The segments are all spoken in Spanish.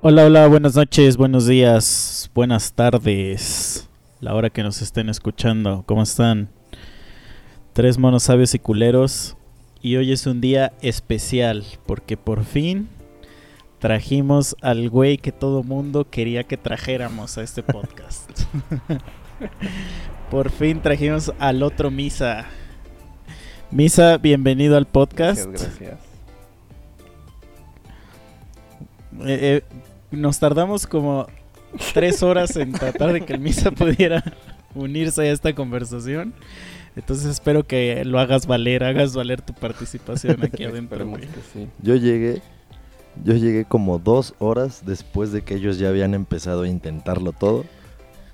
Hola, hola, buenas noches, buenos días, buenas tardes. La hora que nos estén escuchando, ¿cómo están? Tres monos sabios y culeros. Y hoy es un día especial porque por fin trajimos al güey que todo mundo quería que trajéramos a este podcast. por fin trajimos al otro Misa. Misa, bienvenido al podcast. Gracias, gracias. Eh, eh, nos tardamos como tres horas en tratar de que el Misa pudiera unirse a esta conversación. Entonces espero que lo hagas valer, hagas valer tu participación aquí adentro. Sí. Yo llegué, yo llegué como dos horas después de que ellos ya habían empezado a intentarlo todo.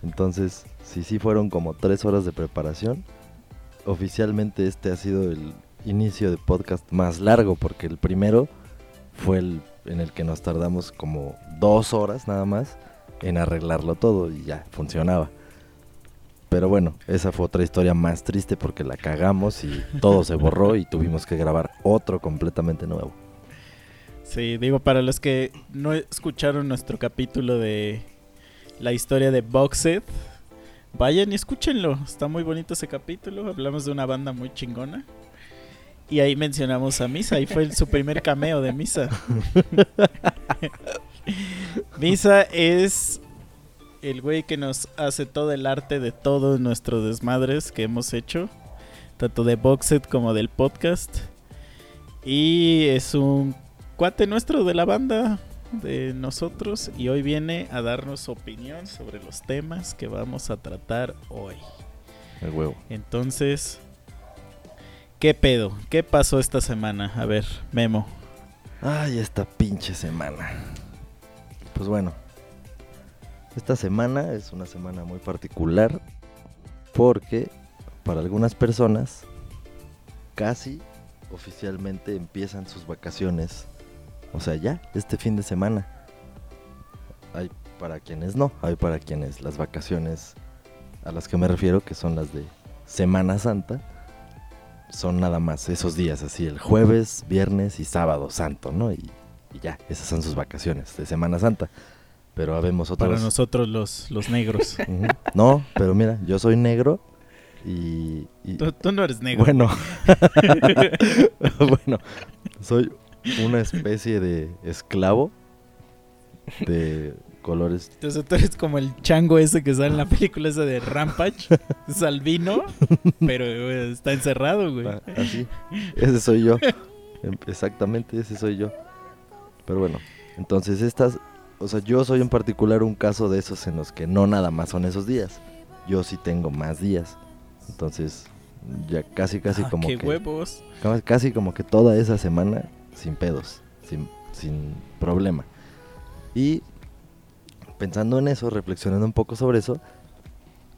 Entonces, sí, sí fueron como tres horas de preparación. Oficialmente este ha sido el inicio de podcast más largo porque el primero fue el en el que nos tardamos como dos horas nada más en arreglarlo todo y ya funcionaba. Pero bueno, esa fue otra historia más triste porque la cagamos y todo se borró y tuvimos que grabar otro completamente nuevo. Sí, digo, para los que no escucharon nuestro capítulo de la historia de Boxed, vayan y escúchenlo. Está muy bonito ese capítulo. Hablamos de una banda muy chingona. Y ahí mencionamos a Misa. Y fue su primer cameo de Misa. Misa es el güey que nos hace todo el arte de todos nuestros desmadres que hemos hecho. Tanto de Boxed como del podcast. Y es un cuate nuestro de la banda de nosotros y hoy viene a darnos su opinión sobre los temas que vamos a tratar hoy. El huevo. Entonces, ¿qué pedo? ¿Qué pasó esta semana? A ver, Memo. Ay, esta pinche semana. Pues bueno, esta semana es una semana muy particular porque para algunas personas casi oficialmente empiezan sus vacaciones. O sea, ya, este fin de semana. Hay para quienes no, hay para quienes las vacaciones a las que me refiero, que son las de Semana Santa, son nada más esos días, así el jueves, viernes y sábado santo, ¿no? Y, y ya, esas son sus vacaciones de Semana Santa. Pero habemos otros. Para nosotros los, los negros. No, pero mira, yo soy negro y... y- tú, tú no eres negro. Bueno, bueno, soy una especie de esclavo de colores. Entonces tú eres como el chango ese que sale en la película esa de Rampage. Es albino, pero eh, está encerrado, güey. ah, Así, ese soy yo. Exactamente, ese soy yo. Pero bueno, entonces estas, o sea, yo soy en particular un caso de esos en los que no nada más son esos días. Yo sí tengo más días. Entonces, ya casi, casi Ah, como qué que... huevos. Ca- Casi como que toda esa semana sin pedos, sin, sin problema. Y pensando en eso, reflexionando un poco sobre eso,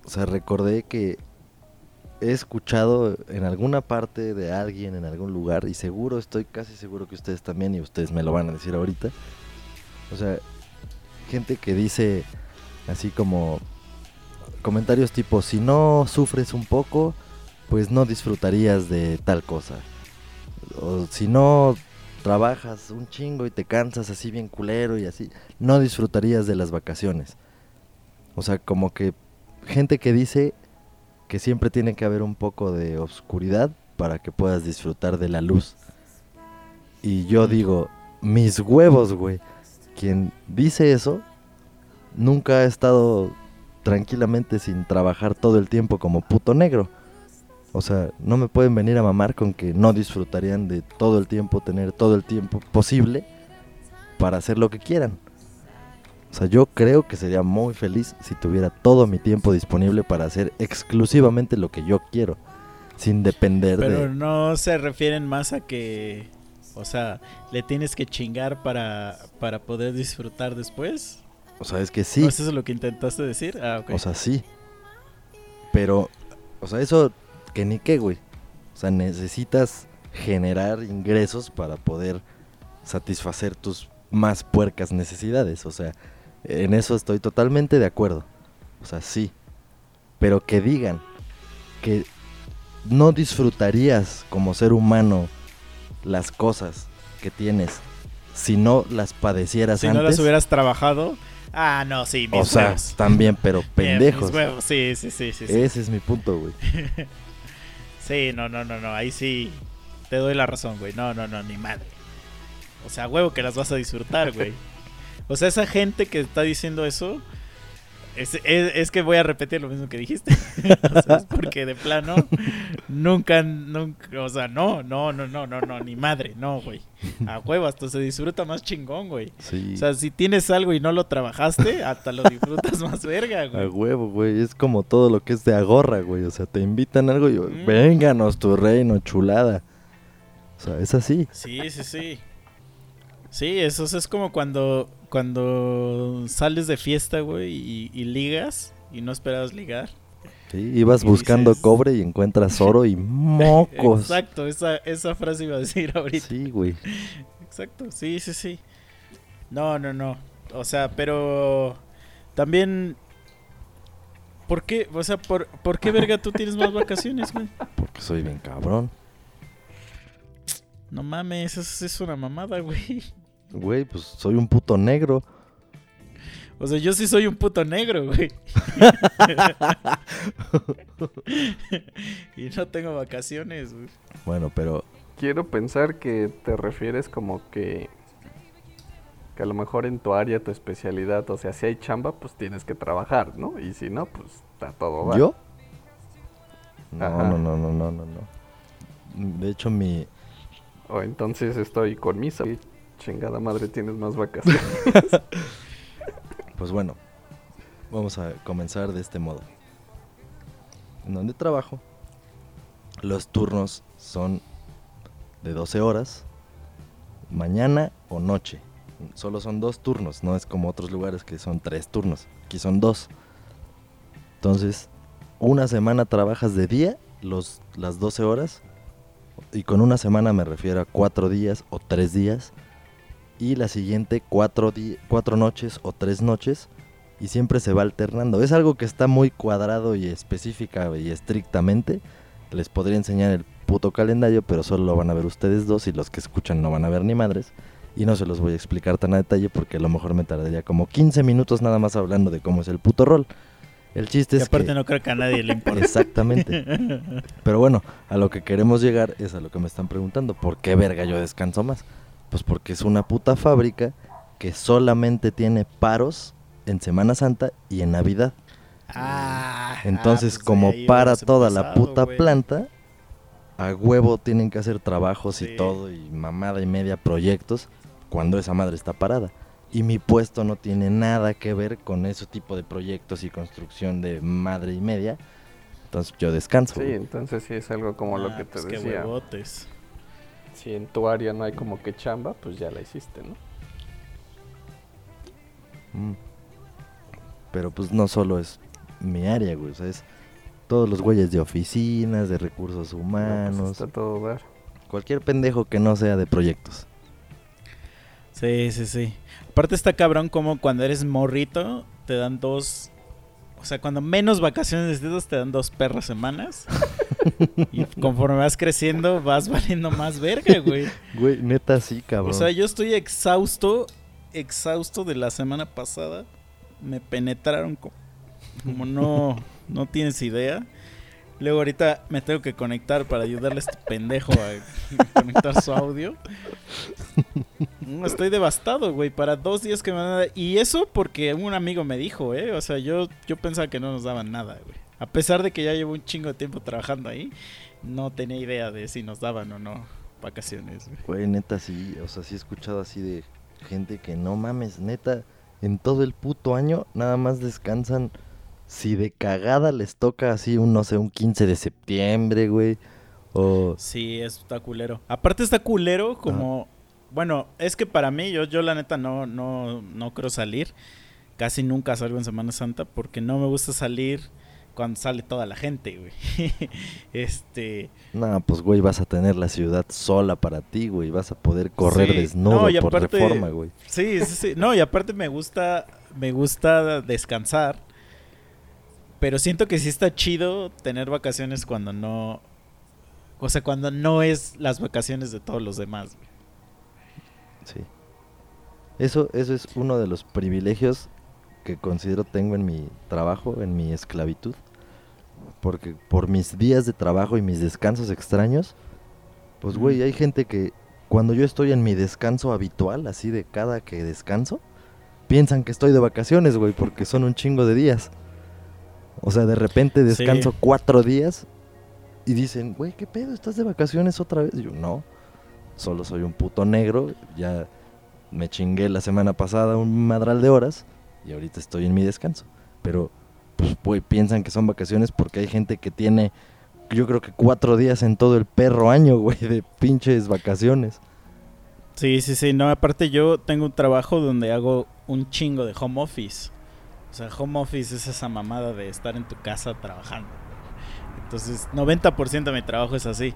o sea, recordé que he escuchado en alguna parte de alguien, en algún lugar, y seguro, estoy casi seguro que ustedes también, y ustedes me lo van a decir ahorita, o sea, gente que dice así como comentarios tipo, si no sufres un poco, pues no disfrutarías de tal cosa. O si no trabajas un chingo y te cansas así bien culero y así, no disfrutarías de las vacaciones. O sea, como que gente que dice que siempre tiene que haber un poco de oscuridad para que puedas disfrutar de la luz. Y yo digo, mis huevos, güey. Quien dice eso nunca ha estado tranquilamente sin trabajar todo el tiempo como puto negro. O sea, no me pueden venir a mamar con que no disfrutarían de todo el tiempo, tener todo el tiempo posible para hacer lo que quieran. O sea, yo creo que sería muy feliz si tuviera todo mi tiempo disponible para hacer exclusivamente lo que yo quiero, sin depender Pero de... no se refieren más a que, o sea, le tienes que chingar para, para poder disfrutar después. O sea, es que sí. ¿No es eso lo que intentaste decir? Ah, ok. O sea, sí. Pero, o sea, eso que ni qué, güey. O sea, necesitas generar ingresos para poder satisfacer tus más puercas necesidades. O sea, en eso estoy totalmente de acuerdo. O sea, sí. Pero que digan que no disfrutarías como ser humano las cosas que tienes si no las padecieras si antes. no las hubieras trabajado. Ah, no, sí, mis o sea, también, pero Bien, pendejos. mis huevos, sí, sí, sí, sí. Sí, Ese es mi punto, güey. Sí, no, no, no, no. Ahí sí te doy la razón, güey. No, no, no, ni madre. O sea, huevo que las vas a disfrutar, güey. O sea, esa gente que está diciendo eso. Es, es- es que voy a repetir lo mismo que dijiste. O sea, es porque de plano nunca, nunca, o sea, no, no, no, no, no, no, ni madre, no, güey. A huevo, hasta se disfruta más chingón, güey. Sí. O sea, si tienes algo y no lo trabajaste, hasta lo disfrutas más verga, A güey. huevo, güey. Es como todo lo que es de agorra, güey. O sea, te invitan a algo y Mm. vénganos tu reino, chulada. O sea, es así. Sí, sí, sí. Sí, eso es como cuando, cuando sales de fiesta, güey, y, y ligas y no esperabas ligar. Sí, ibas buscando dices- cobre y encuentras oro y mocos. Exacto, esa, esa frase iba a decir ahorita. Sí, güey. Exacto, sí, sí, sí. No, no, no. O sea, pero también... ¿Por qué? O sea, ¿por, ¿por qué verga tú tienes más vacaciones, güey? Porque soy bien cabrón. No mames, eso es una mamada, güey. Güey, pues soy un puto negro. O sea, yo sí soy un puto negro, güey. y no tengo vacaciones, güey. Bueno, pero Quiero pensar que te refieres como que que a lo mejor en tu área, tu especialidad, o sea, si hay chamba, pues tienes que trabajar, ¿no? Y si no, pues está todo mal. ¿yo? No, Ajá. no, no, no, no, no, no. De hecho, mi... O entonces estoy con misa. ¿Qué chingada madre tienes más vacaciones? Pues bueno, vamos a comenzar de este modo. En donde trabajo, los turnos son de 12 horas, mañana o noche. Solo son dos turnos, no es como otros lugares que son tres turnos. Aquí son dos. Entonces, una semana trabajas de día, los, las 12 horas, y con una semana me refiero a cuatro días o tres días, y la siguiente cuatro, cuatro noches o tres noches y siempre se va alternando. Es algo que está muy cuadrado y específica y estrictamente. Les podría enseñar el puto calendario, pero solo lo van a ver ustedes dos y los que escuchan no van a ver ni madres. Y no se los voy a explicar tan a detalle porque a lo mejor me tardaría como 15 minutos nada más hablando de cómo es el puto rol. El chiste Y es aparte que... no creo que a nadie le importe. Exactamente. Pero bueno, a lo que queremos llegar es a lo que me están preguntando. ¿Por qué verga yo descanso más? Pues porque es una puta fábrica que solamente tiene paros en Semana Santa y en Navidad. Ah, Entonces, ah, pues como para toda la puta planta, a huevo tienen que hacer trabajos Sí. y todo, y mamada y media proyectos, cuando esa madre está parada. Y mi puesto no tiene nada que ver con ese tipo de proyectos y construcción de madre y media. Entonces yo descanso. sí, entonces sí es algo como lo Ah, que te pues qué decía. huevotes. Si en tu área no hay como que chamba, pues ya la hiciste, ¿no? Mm. Pero pues no solo es mi área, güey. O sea, es todos los güeyes de oficinas, de recursos No, pues humanos. está todo. Cualquier pendejo que no sea de proyectos. Sí, sí, sí. Aparte está cabrón como cuando eres morrito te dan dos... O sea, cuando menos vacaciones necesitas te dan dos perras semanas. y conforme vas creciendo vas valiendo más verga, güey. Güey, neta sí, cabrón. O sea, yo estoy exhausto, exhausto de la semana pasada. Me penetraron co- como no, no tienes idea. Luego ahorita me tengo que conectar para ayudarle a este pendejo a conectar su audio. No, estoy devastado, güey, para dos días que me van a dar. Y eso porque un amigo me dijo, ¿eh? O sea, yo, yo pensaba que no nos daban nada, güey. A pesar de que ya llevo un chingo de tiempo trabajando ahí, no tenía idea de si nos daban o no vacaciones, güey. Güey, neta sí. O sea, sí he escuchado así de gente que no mames, neta. En todo el puto año nada más descansan. Si de cagada les toca así un, no sé, un 15 de septiembre, güey. O... Sí, está culero. Aparte está culero como... Bueno, es que para mí, yo, yo la neta no, no, no creo salir. casi nunca salgo en Semana Santa porque no me gusta salir cuando sale toda la gente, güey. este. No, pues, güey, vas a tener la ciudad sola para ti, güey. Vas a poder correr Sí. desnudo No, y por aparte- reforma, güey. Sí, sí, sí. No, y aparte me gusta, me gusta descansar. Pero siento que sí está chido tener vacaciones cuando no. O sea, cuando no es las vacaciones de todos los demás. güey. Sí. Eso, eso es uno de los privilegios que considero tengo en mi trabajo, en mi esclavitud. Porque por mis días de trabajo y mis descansos extraños, pues güey, hay gente que cuando yo estoy en mi descanso habitual, así de cada que descanso, piensan que estoy de vacaciones, güey, porque son un chingo de días. O sea, de repente descanso Sí. cuatro días y dicen, güey, ¿qué pedo? ¿Estás de vacaciones otra vez? Y yo, no, solo soy un puto negro, ya me chingué la semana pasada un madral de horas y ahorita estoy en mi descanso. Pero, pues, piensan que son vacaciones porque hay gente que tiene, yo creo que cuatro días en todo el perro año, güey, de pinches vacaciones. Sí, sí, sí. No, aparte yo tengo un trabajo donde hago un chingo de home office. O sea, home office es esa mamada de estar en tu casa trabajando. Entonces, 90% de mi trabajo es así.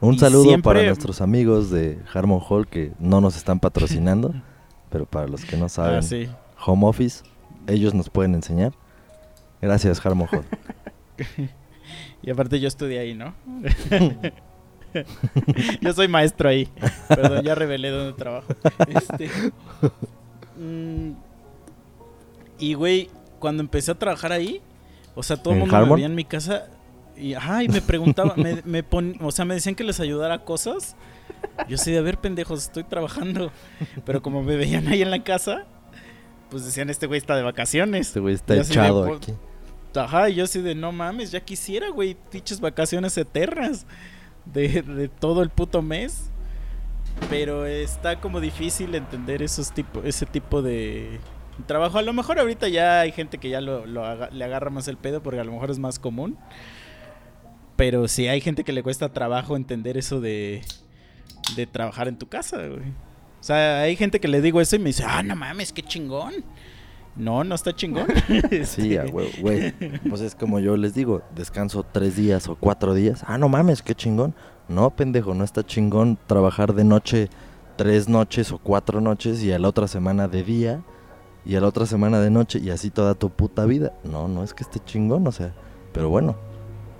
Un Y saludo siempre- para nuestros amigos de Harmon Hall que no nos están patrocinando, pero para los que no saben, Ah, sí. home office, ellos nos pueden enseñar. Gracias, Harmon Hall. Y aparte yo estudié ahí, ¿no? yo soy maestro ahí. Perdón, ya revelé dónde trabajo. Este, mm, y güey, cuando empecé a trabajar ahí, o sea, todo el ¿En mundo me veía en mi casa y, ajá, y me preguntaba, me, me pon- o sea, me decían que les ayudara a cosas. Yo sí, a ver, pendejos, estoy trabajando. Pero como me veían ahí en la casa, pues decían, este güey está de vacaciones. Este güey está de, echado pues, aquí. Ajá, yo así de no mames, ya quisiera, güey, pinches vacaciones eternas de, todo el puto mes. Pero está como difícil entender esos tipo, ese tipo de trabajo. A lo mejor ahorita ya hay gente que ya lo, le agarra más el pedo porque a lo mejor es más común. Pero sí hay gente que le cuesta trabajo entender eso de, de trabajar en tu casa, güey. O sea, hay gente que le digo eso y me dice, ah, no mames, qué chingón. No, no está chingón. Sí, Este, güey. Pues es como yo les digo, descanso tres días o cuatro días. Ah, no mames, qué chingón. No, pendejo, no está chingón trabajar de noche tres noches o cuatro noches y a la otra semana de día y a la otra semana de noche y así toda tu puta vida. No, no es que esté chingón, o sea, pero bueno,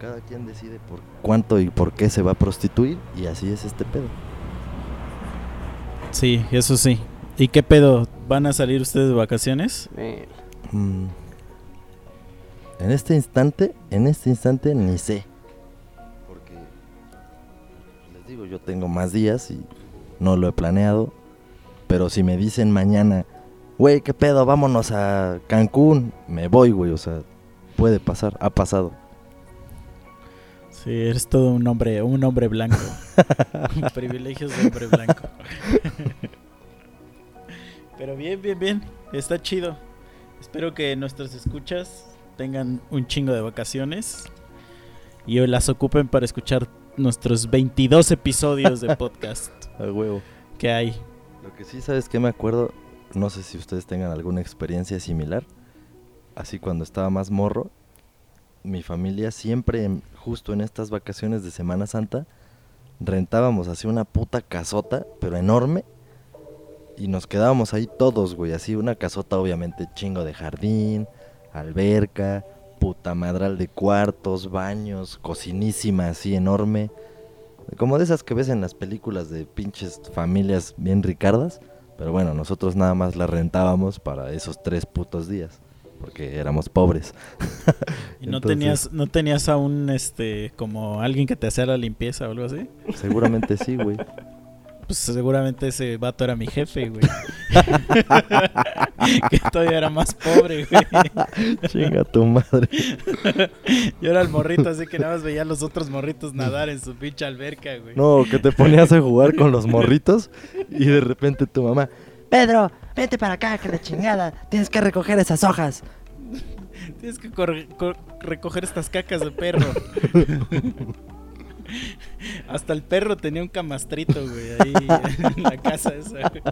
cada quien decide por cuánto y por qué se va a prostituir y así es este pedo. Sí, eso sí. ¿Y qué pedo? ¿Van a salir ustedes de vacaciones? Mm. En este instante, en este instante ni sé. Porque les digo, yo tengo más días y no lo he planeado. Pero si me dicen mañana, güey, qué pedo, vámonos a Cancún, me voy, güey. O sea, puede pasar, ha pasado. Sí, eres todo un hombre, un hombre blanco. Privilegios de hombre blanco. Pero bien, bien, bien. Está chido. Espero que nuestros escuchas tengan un chingo de vacaciones y hoy las ocupen para escuchar nuestros 22 episodios de podcast A huevo. que hay. Lo que sí sabes que me acuerdo, no sé si ustedes tengan alguna experiencia similar. Así cuando estaba más morro, mi familia siempre, justo en estas vacaciones de Semana Santa, rentábamos así una puta casota, pero enorme. Y nos quedábamos ahí todos, güey. Así una casota obviamente chingo de jardín, alberca, puta madral de cuartos, baños, cocinísima así enorme. Como de esas que ves en las películas de pinches familias bien ricardas. Pero bueno, nosotros nada más la rentábamos para esos tres putos días. Porque éramos pobres. Y no Entonces- tenías, no tenías aún este como alguien que te hacía la limpieza o algo así. Seguramente sí, güey. Pues seguramente ese vato era mi jefe, güey. que todavía era más pobre, güey. Chinga tu madre. Yo era el morrito, así que nada más veía a los otros morritos nadar en su pinche alberca, güey. No, que te ponías a jugar con los morritos y de repente tu mamá. Pedro, vete para acá, que la chingada. Tienes que recoger esas hojas. Tienes que recoger estas cacas de perro. Hasta el perro tenía un camastrito, güey, ahí en la casa esa, güey.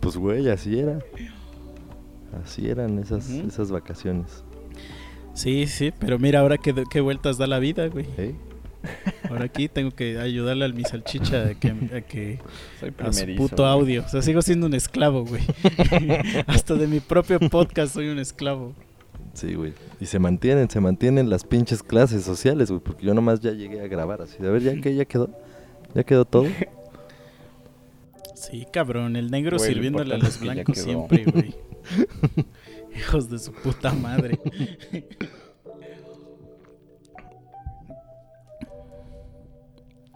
Pues güey, así era. Así eran esas, esas vacaciones. Sí, sí, pero mira ahora qué, qué vueltas da la vida, güey. ¿eh? Ahora aquí tengo que ayudarle al mi salchicha a que, a que Soy a su puto audio. O sea, sigo siendo un esclavo, güey. Hasta de mi propio podcast soy un esclavo. Sí, güey. Y se mantienen, se mantienen las pinches clases sociales, güey. Porque yo nomás ya llegué a grabar así. de, A ver, ya que ya quedó. Ya quedó todo. Sí, cabrón, el negro Güey, sirviéndole a los blancos siempre, güey. Hijos de su puta madre.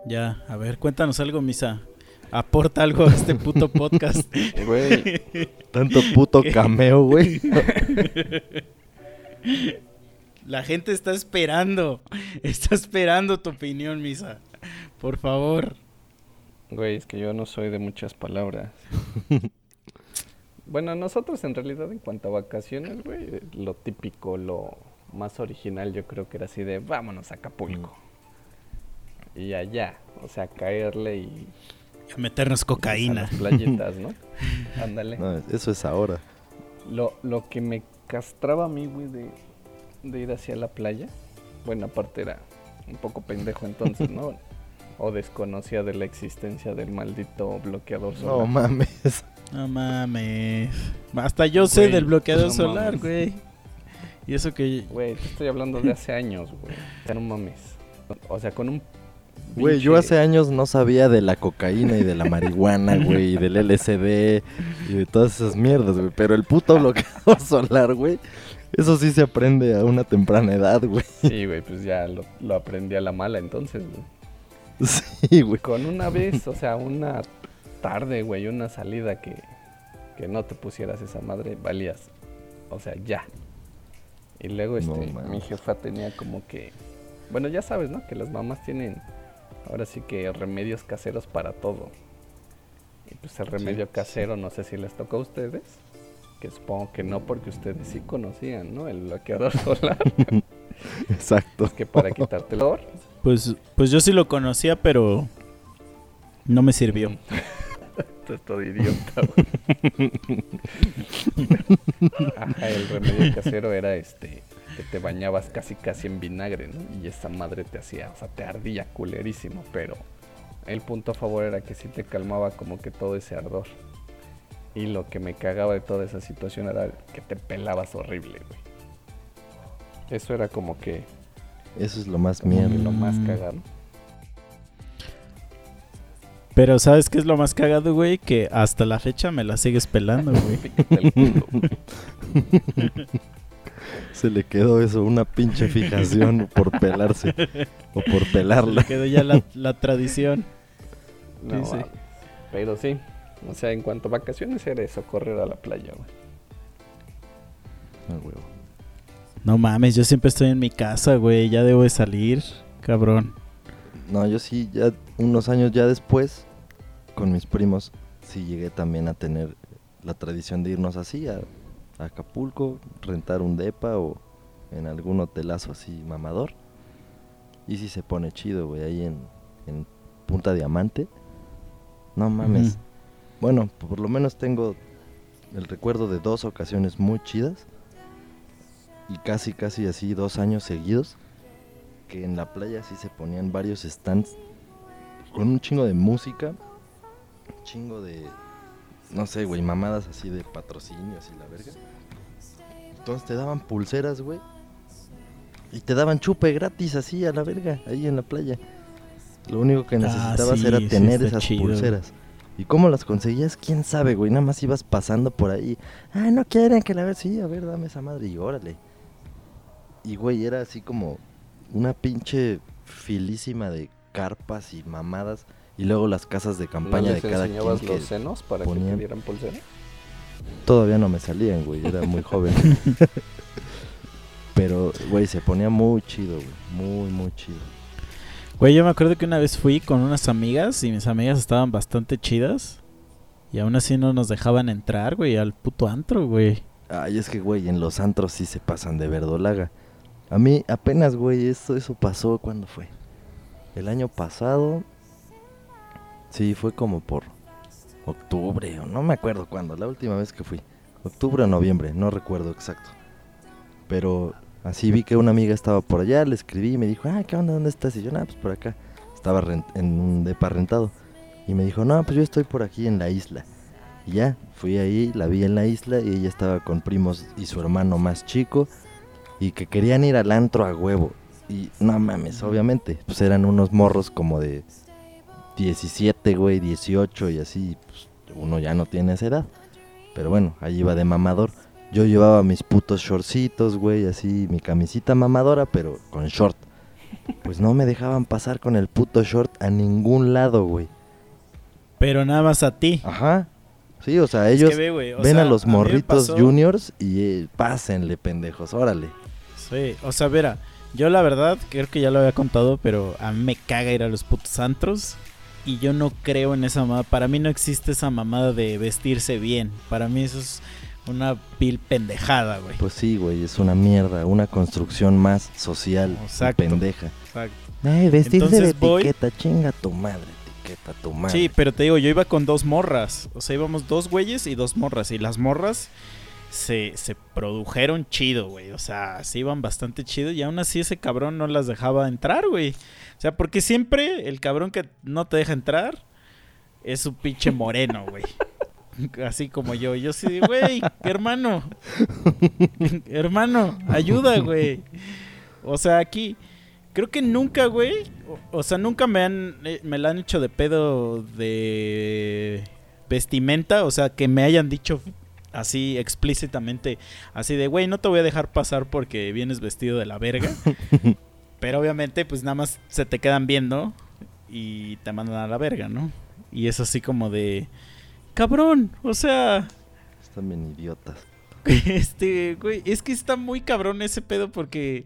ya, a ver, cuéntanos algo, Misa. Aporta algo a este puto podcast. Güey, Tanto puto cameo, güey. La gente está esperando. Está esperando tu opinión, Misa. Por favor. güey, es que yo no soy de muchas palabras. Bueno, nosotros en realidad en cuanto a vacaciones, güey, lo típico, lo más original yo creo que era así de vámonos a Acapulco. Y allá, o sea, caerle y A meternos a cocaína. las playitas, ¿no? Ándale. No, eso es ahora. Lo, lo que me castraba a mí, güey, de, de ir hacia la playa, bueno, aparte era un poco pendejo entonces, ¿no? O desconocía de la existencia del maldito bloqueador No solar. mames. No mames. Hasta yo sé Güey, del bloqueador no solar, mames. güey. Y eso que. Güey, te estoy hablando de hace años, güey. O sea, no mames. O sea, con un... Güey, yo hace años no sabía de la cocaína y de la marihuana, güey, y del LSD y de todas esas mierdas, güey. Pero el puto bloqueador solar, güey, eso sí se aprende a una temprana edad, güey. Sí, güey, pues ya lo, lo aprendí a la mala entonces, güey. Sí, güey. Con una vez, o sea, una tarde, güey, una salida que, que no te pusieras esa madre, valías. O sea, ya. Y luego, este, mi jefa tenía como que... Bueno, ya sabes, ¿no? Que las mamás tienen ahora sí que remedios caseros para todo. Y pues el remedio casero, no sé si les tocó a ustedes. Que supongo que no, porque ustedes sí conocían, ¿no? El bloqueador solar. Exacto. que para quitarte el dolor. Pues, pues yo sí lo conocía, pero. No me sirvió. Esto es todo idiota. Ajá, el remedio casero era este que te bañabas casi casi en vinagre, ¿no? Y esa madre te hacía, o sea, te ardía culerísimo, pero el punto a favor era que sí te calmaba como que todo ese ardor. Y lo que me cagaba de toda esa situación era que te pelabas horrible, güey. Eso era como que, Eso es lo más mierda. lo más cagado. Pero ¿sabes qué es lo más cagado, güey? Que hasta la fecha me la sigues pelando, güey. Se le quedó eso, una pinche fijación por pelarse o por Se pelarla. le quedó ya la, la tradición. No, Sí, sí. mames. Pero sí, o sea, en cuanto a vacaciones era eso, correr a la playa, güey. Ah, huevo. No mames, yo siempre estoy en mi casa, güey. Ya debo de salir, cabrón. No, yo sí, ya unos años ya después, con mis primos, sí llegué también a tener la tradición de irnos así a, a Acapulco, rentar un depa o en algún hotelazo así mamador. Y sí se pone chido, güey, ahí en, en Punta Diamante. No mames. Bueno, por lo menos tengo el recuerdo de dos ocasiones muy chidas. Y casi, casi así dos años seguidos. Que en la playa sí se ponían varios stands con un chingo de música. Un chingo de, no sé, güey, mamadas así de patrocinios y la verga. Entonces te daban pulseras, güey. Y te daban chupe gratis así a la verga, ahí en la playa. Lo único que Ah, necesitabas sí, era sí tener esas chido, pulseras. ¿Y cómo las conseguías? ¿Quién sabe, güey? Nada más ibas pasando por ahí. Ah, no quieren que la ver. Sí, a ver, dame esa madre y órale. Y, güey, era así como una pinche filísima de carpas y mamadas. Y luego las casas de campaña ¿No de cada quien que los senos para que ponían- te dieran pulsera? todavía no me salían, güey. Era muy joven. Pero, güey, se ponía muy chido, güey. Muy, muy chido. Güey, yo me acuerdo que una vez fui con unas amigas y mis amigas estaban bastante chidas. Y aún así no nos dejaban entrar, güey, al puto antro, güey. Ay, es que, güey, en los antros sí se pasan de verdolaga. A mí apenas, güey, eso, eso pasó, ¿cuándo fue? El año pasado. Sí, fue como por octubre, o no me acuerdo cuándo, la última vez que fui. octubre o noviembre, no recuerdo exacto. Pero así vi que una amiga estaba por allá, le escribí y me dijo, ah, ¿qué onda? ¿Dónde estás? Y yo, nada, pues por acá. Estaba en un depa rentado. Y me dijo, no, pues yo estoy por aquí en la isla. Y ya, fui ahí, la vi en la isla y ella estaba con primos y su hermano más chico. Y que querían ir al antro a huevo. Y no mames, obviamente. Pues eran unos morros como de 17, güey, 18 y así. Pues uno ya no tiene esa edad. Pero bueno, ahí iba de mamador. Yo llevaba mis putos shortcitos, güey, así, mi camisita mamadora, pero con short. Pues no me dejaban pasar con el puto short a ningún lado, güey. Pero nada más a ti. Ajá. Sí, o sea, Es que ellos ve, güey, o ven sea, a los morritos juniors y eh, pásenle, pendejos, órale. Sí, o sea, verá, yo la verdad, creo que ya lo había contado, pero a mí me caga ir a los putos antros. Y yo no creo en esa mamada. Para mí no existe esa mamada de vestirse bien. Para mí eso es una vil pendejada, güey. Pues sí, güey, es una mierda, una construcción más social Exacto. pendeja. Exacto. Ay, vestirse de voy- etiqueta, chinga tu madre, etiqueta tu madre. Sí, pero te digo, yo iba con dos morras. O sea, íbamos dos güeyes y dos morras. Y las morras se, se produjeron chido, güey. O sea, se iban bastante chido. Y aún así ese cabrón no las dejaba entrar, güey. O sea, porque siempre el cabrón que no te deja entrar es un pinche moreno, güey. Así como yo. Yo sí, güey, hermano. hermano, ayuda, güey. O sea, aquí creo que nunca, güey. O, o sea, nunca me han eh, me la han hecho de pedo de vestimenta, o sea, que me hayan dicho así explícitamente así de, güey, no te voy a dejar pasar porque vienes vestido de la verga. Pero obviamente pues nada más se te quedan viendo y te mandan a la verga, ¿no? Y es así como de cabrón, o sea, Están bien idiotas. este, güey, es que está muy cabrón ese pedo porque.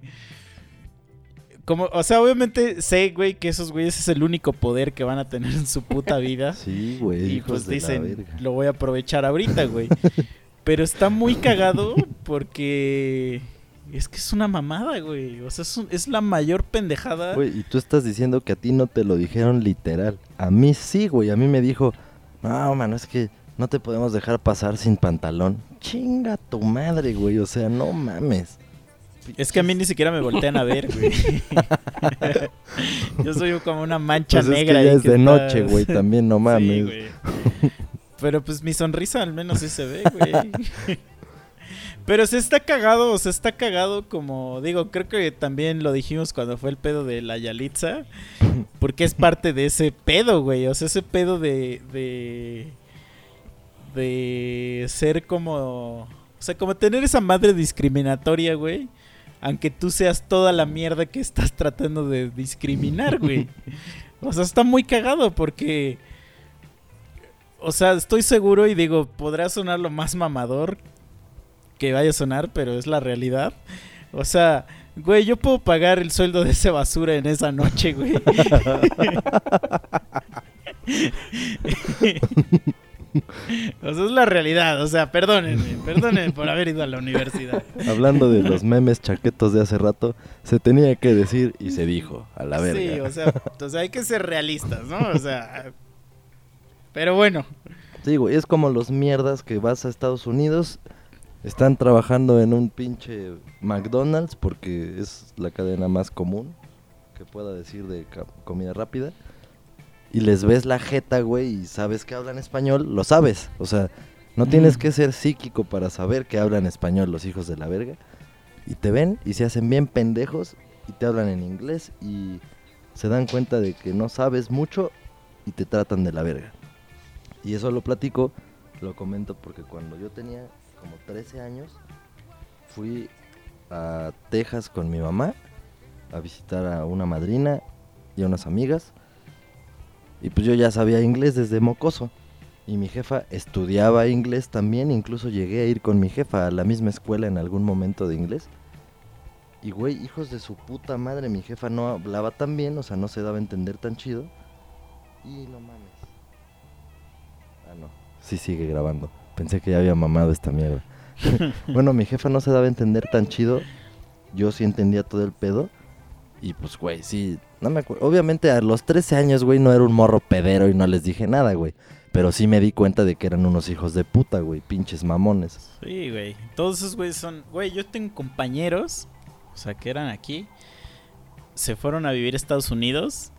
Como, o sea, obviamente sé, güey, que esos güeyes es el único poder que van a tener en su puta vida. Sí, güey, y pues dicen, lo voy a aprovechar ahorita, güey. Pero está muy cagado porque. Es que es una mamada, güey. O sea, es, un- es la mayor pendejada. Güey, y tú estás diciendo que a ti no te lo dijeron literal. A mí sí, güey. A mí me dijo, no, mano, es que no te podemos dejar pasar sin pantalón. Chinga tu madre, güey. O sea, no mames. Es que a mí ni siquiera me voltean a ver, güey. Yo soy como una mancha Pues es que negra. ya es que de noche, güey. También no Sí, mames. güey. Pero pues mi sonrisa al menos sí se ve, güey. Pero se está cagado, o sea, está cagado como, digo, creo que también lo dijimos cuando fue el pedo de la Yalitza, porque es parte de ese pedo, güey, o sea, ese pedo de, de, de ser como, o sea, como tener esa madre discriminatoria, güey, aunque tú seas toda la mierda que estás tratando de discriminar, güey. O sea, está muy cagado porque... O sea, estoy seguro y digo, podrá sonar lo más mamador que vaya a sonar, pero es la realidad. O sea, güey, yo puedo pagar el sueldo de ese basura en esa noche, güey. o sea, es la realidad. O sea, perdónenme, perdónenme por haber ido a la universidad. Hablando de los memes chaquetos de hace rato, se tenía que decir y se dijo, a la verga. Sí, o sea, sea, hay que ser realistas, ¿no? O sea, pero bueno. Sí, güey, es como los mierdas que vas a Estados Unidos, están trabajando en un pinche McDonald's porque es la cadena más común que pueda decir de comida rápida. Y les ves la jeta, güey, y sabes que hablan español, lo sabes. O sea, no tienes que ser psíquico para saber que hablan español los hijos de la verga. Y te ven y se hacen bien pendejos y te hablan en inglés y se dan cuenta de que no sabes mucho y te tratan de la verga. Y eso lo platico, lo comento porque cuando yo tenía como 13 años, fui a Texas con mi mamá a visitar a una madrina y a unas amigas. Y pues yo ya sabía inglés desde mocoso. Y mi jefa estudiaba inglés también, incluso llegué a ir con mi jefa a la misma escuela en algún momento de inglés. Y güey, hijos de su puta madre, mi jefa no hablaba tan bien, o sea, no se daba a entender tan chido. Y no mames. Ah, no. Sí sigue grabando. Pensé que ya había mamado esta mierda. bueno, mi jefa no se daba a entender tan chido. Yo sí entendía todo el pedo. Y pues, güey, sí. No me acuerdo. Obviamente a los 13 años, güey, no era un morro pedero y no les dije nada, güey. Pero sí me di cuenta de que eran unos hijos de puta, güey, pinches mamones. Sí, güey. Todos esos güeyes son. Güey, yo tengo compañeros, o sea, que eran aquí, se fueron a vivir a Estados Unidos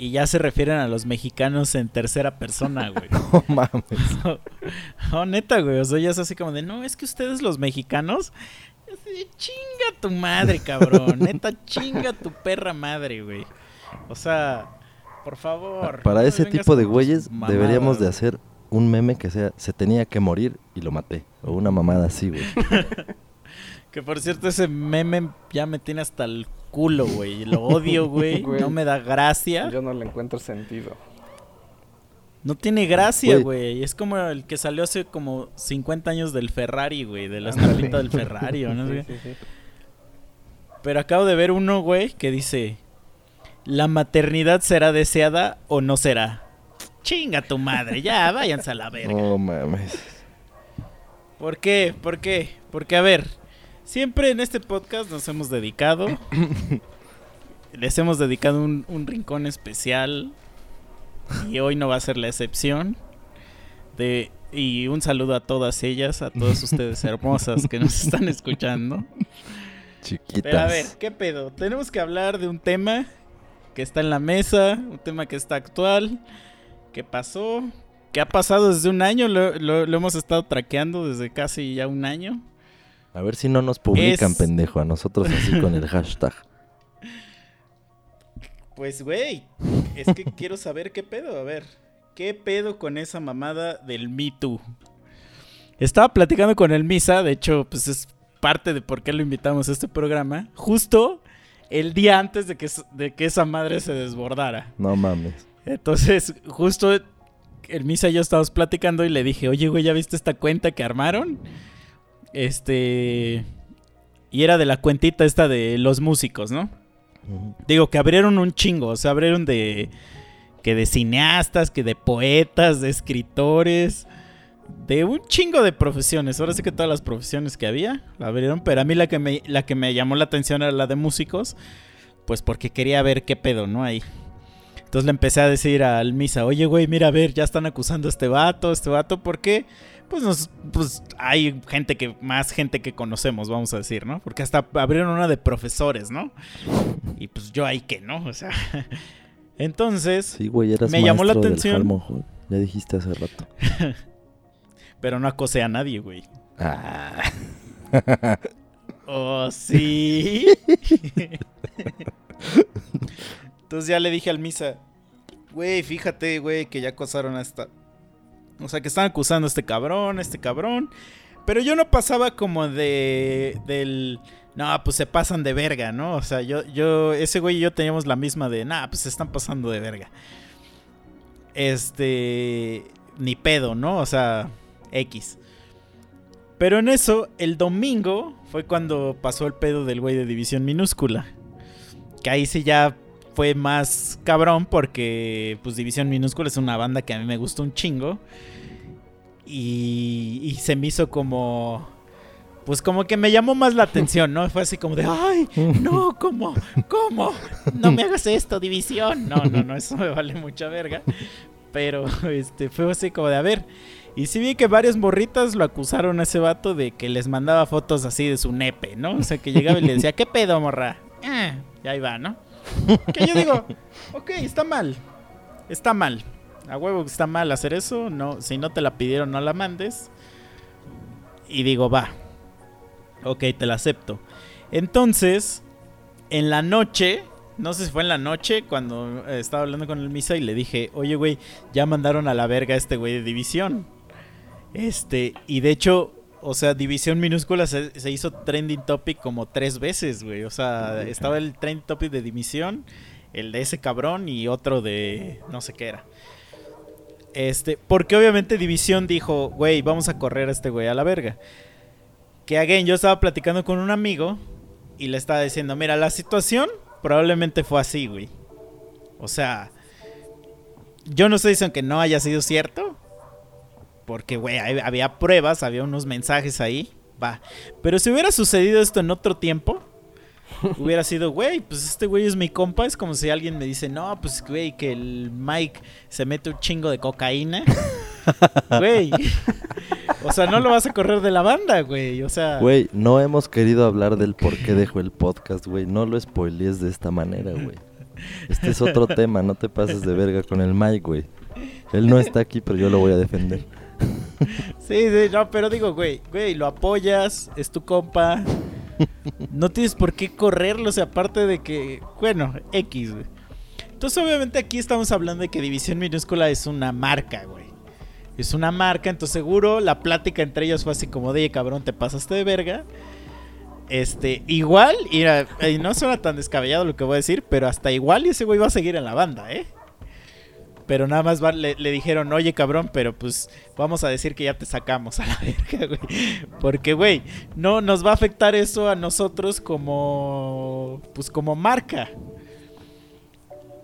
y ya se refieren a los mexicanos en tercera persona, güey. No mames. No, neta, güey. O sea, ya es así como de, no, es que ustedes los mexicanos. así chinga tu madre, cabrón. Neta, chinga tu perra madre, güey. O sea, por favor. Para no ese tipo de güeyes deberíamos de hacer un meme que sea se tenía que morir y lo maté. O una mamada así, güey. Que por cierto, ese meme ya me tiene hasta el culo, güey. Lo odio, güey. No me da gracia. Yo no le encuentro sentido. No tiene gracia, Güey. Es como el que salió hace como 50 años del Ferrari, güey. De la estampita del Ferrari, no sé Sí, qué. sí, sí. Pero acabo de ver uno, güey, que dice: ¿La maternidad será deseada o no será? Chinga tu madre, ya, váyanse a la verga. No mames. ¿Por qué? ¿Por qué? Porque, a ver, siempre en este podcast nos hemos dedicado. les hemos dedicado un, un rincón especial. Y hoy no va a ser la excepción. De, y un saludo a todas ellas, a todas ustedes hermosas que nos están escuchando. Chiquitas. Pero a ver, ¿qué pedo? Tenemos que hablar de un tema que está en la mesa, un tema que está actual, que pasó, que ha pasado desde un año, lo, lo- lo hemos estado traqueando desde casi ya un año. A ver si no nos publican, Es- pendejo, a nosotros así con el hashtag. Pues, güey, es que quiero saber qué pedo, a ver, ¿qué pedo con esa mamada del Me Too? Estaba platicando con el Misa, de hecho, pues es parte de por qué lo invitamos a este programa, justo el día antes de que, de que esa madre se desbordara. No mames. Entonces, justo el Misa y yo estábamos platicando y le dije, oye, güey, ¿ya viste esta cuenta que armaron? Este... Y era de la cuentita esta de los músicos, ¿no? Digo, que abrieron un chingo, o sea, abrieron de... Que de cineastas, que de poetas, de escritores, de un chingo de profesiones. Ahora sí que todas las profesiones que había la abrieron, pero a mí la que me, la que me llamó la atención era la de músicos, pues porque quería ver qué pedo, ¿no? Ahí. Entonces le empecé a decir al Misa, oye, güey, mira, a ver, ya están acusando a este vato, este vato, ¿por qué? Pues, nos, pues hay gente que, más gente que conocemos, vamos a decir, ¿no? Porque hasta abrieron una de profesores, ¿no? Y pues yo ahí que, ¿no? O sea, entonces, Sí, güey, eras Me llamó la del atención. Hall. Ya dijiste hace rato. pero no acosé a nadie, güey. Ah. Oh, sí. Entonces ya le dije al Misa, güey, fíjate, güey, que ya acosaron a esta. O sea, que están acusando a este cabrón, a este cabrón. Pero yo no pasaba como de. del. No, pues se pasan de verga, ¿no? O sea, yo, yo, ese güey y yo teníamos la misma de, nah, pues se están pasando de verga. Este. Ni pedo, ¿no? O sea, X. Pero en eso, el domingo fue cuando pasó el pedo del güey de División Minúscula. Que ahí sí ya fue más cabrón porque pues División Minúscula es una banda que a mí me gusta un chingo. Y, se me hizo como... Pues como que me llamó más la atención, ¿no? Fue así como de, ay, no, ¿cómo? ¿Cómo? No me hagas esto, División. No, no, no, eso me vale mucha verga. Pero este fue así como de, a ver, y sí vi que varias morritas lo acusaron a ese vato de que les mandaba fotos así de su nepe, ¿no? O sea, que llegaba y le decía, ¿qué pedo, morra? Ah, y ahí va, ¿no? Que yo digo, ok, está mal. Está mal. A huevo que está mal hacer eso. No, si no te la pidieron, no la mandes. Y digo, va. Ok, te la acepto. Entonces, en la noche, no sé si fue en la noche, cuando eh, estaba hablando con el Misa y le dije, oye, güey, ya mandaron a la verga a este güey de división. Este, y de hecho, o sea, división minúscula se, se hizo trending topic como tres veces, güey. O sea, estaba el trending topic de división, el de ese cabrón y otro de no sé qué era. Este, porque obviamente División dijo, güey, vamos a correr a este güey a la verga. Que again, yo estaba platicando con un amigo y le estaba diciendo, mira, la situación probablemente fue así, güey. O sea, yo no estoy diciendo que no haya sido cierto. Porque, güey, había pruebas, había unos mensajes ahí. Va. Pero si hubiera sucedido esto en otro tiempo, hubiera sido, güey, pues este güey es mi compa. Es como si alguien me dice, no, pues, güey, que el Mike se mete un chingo de cocaína. güey. O sea, no lo vas a correr de la banda, güey. O sea, Güey, no hemos querido hablar del por qué dejó el podcast, güey. No lo spoilees de esta manera, güey. Este es otro tema, no te pases de verga con el Mike, güey. Él no está aquí, pero yo lo voy a defender. sí, sí, no, pero digo, güey, güey, lo apoyas, es tu compa. No tienes por qué correrlo, o sea, aparte de que, bueno, X, güey. Entonces, obviamente aquí estamos hablando de que División Minúscula es una marca, güey. Es una marca, entonces seguro la plática entre ellos fue así como de, "Oye, cabrón, te pasaste de verga. Este, igual, y, y no suena tan descabellado lo que voy a decir, pero hasta igual y ese güey va a seguir en la banda, ¿eh? Pero nada más le, dijeron, oye cabrón, pero pues vamos a decir que ya te sacamos a la verga, güey. Porque, güey, no nos va a afectar eso a nosotros como, pues como marca.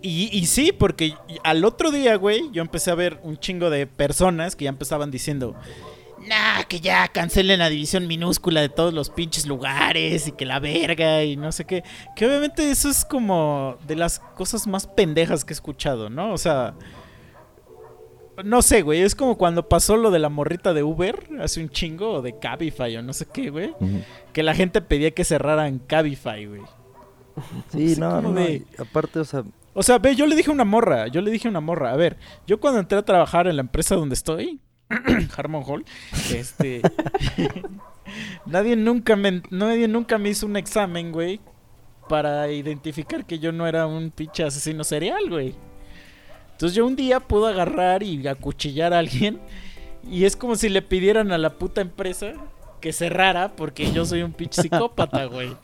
Y sí, porque al otro día, güey, yo empecé a ver un chingo de personas que ya empezaban diciendo, nah, que ya cancelen la división minúscula de todos los pinches lugares y que la verga y no sé qué. Que obviamente eso es como de las cosas más pendejas que he escuchado, ¿no? O sea, no sé, güey, es como cuando pasó lo de la morrita de Uber hace un chingo o de Cabify o no sé qué, güey. Que la gente pedía que cerraran Cabify, güey. Sí, no, no, de- aparte, o sea, O sea, ve, yo le dije a una morra, yo le dije a una morra, a ver, yo cuando entré a trabajar en la empresa donde estoy, Harmon Hall, este, nadie nunca me, nadie nunca me hizo un examen, güey, para identificar que yo no era un pinche asesino serial, güey. Entonces yo un día puedo agarrar y acuchillar a alguien y es como si le pidieran a la puta empresa que cerrara porque yo soy un pinche psicópata, güey.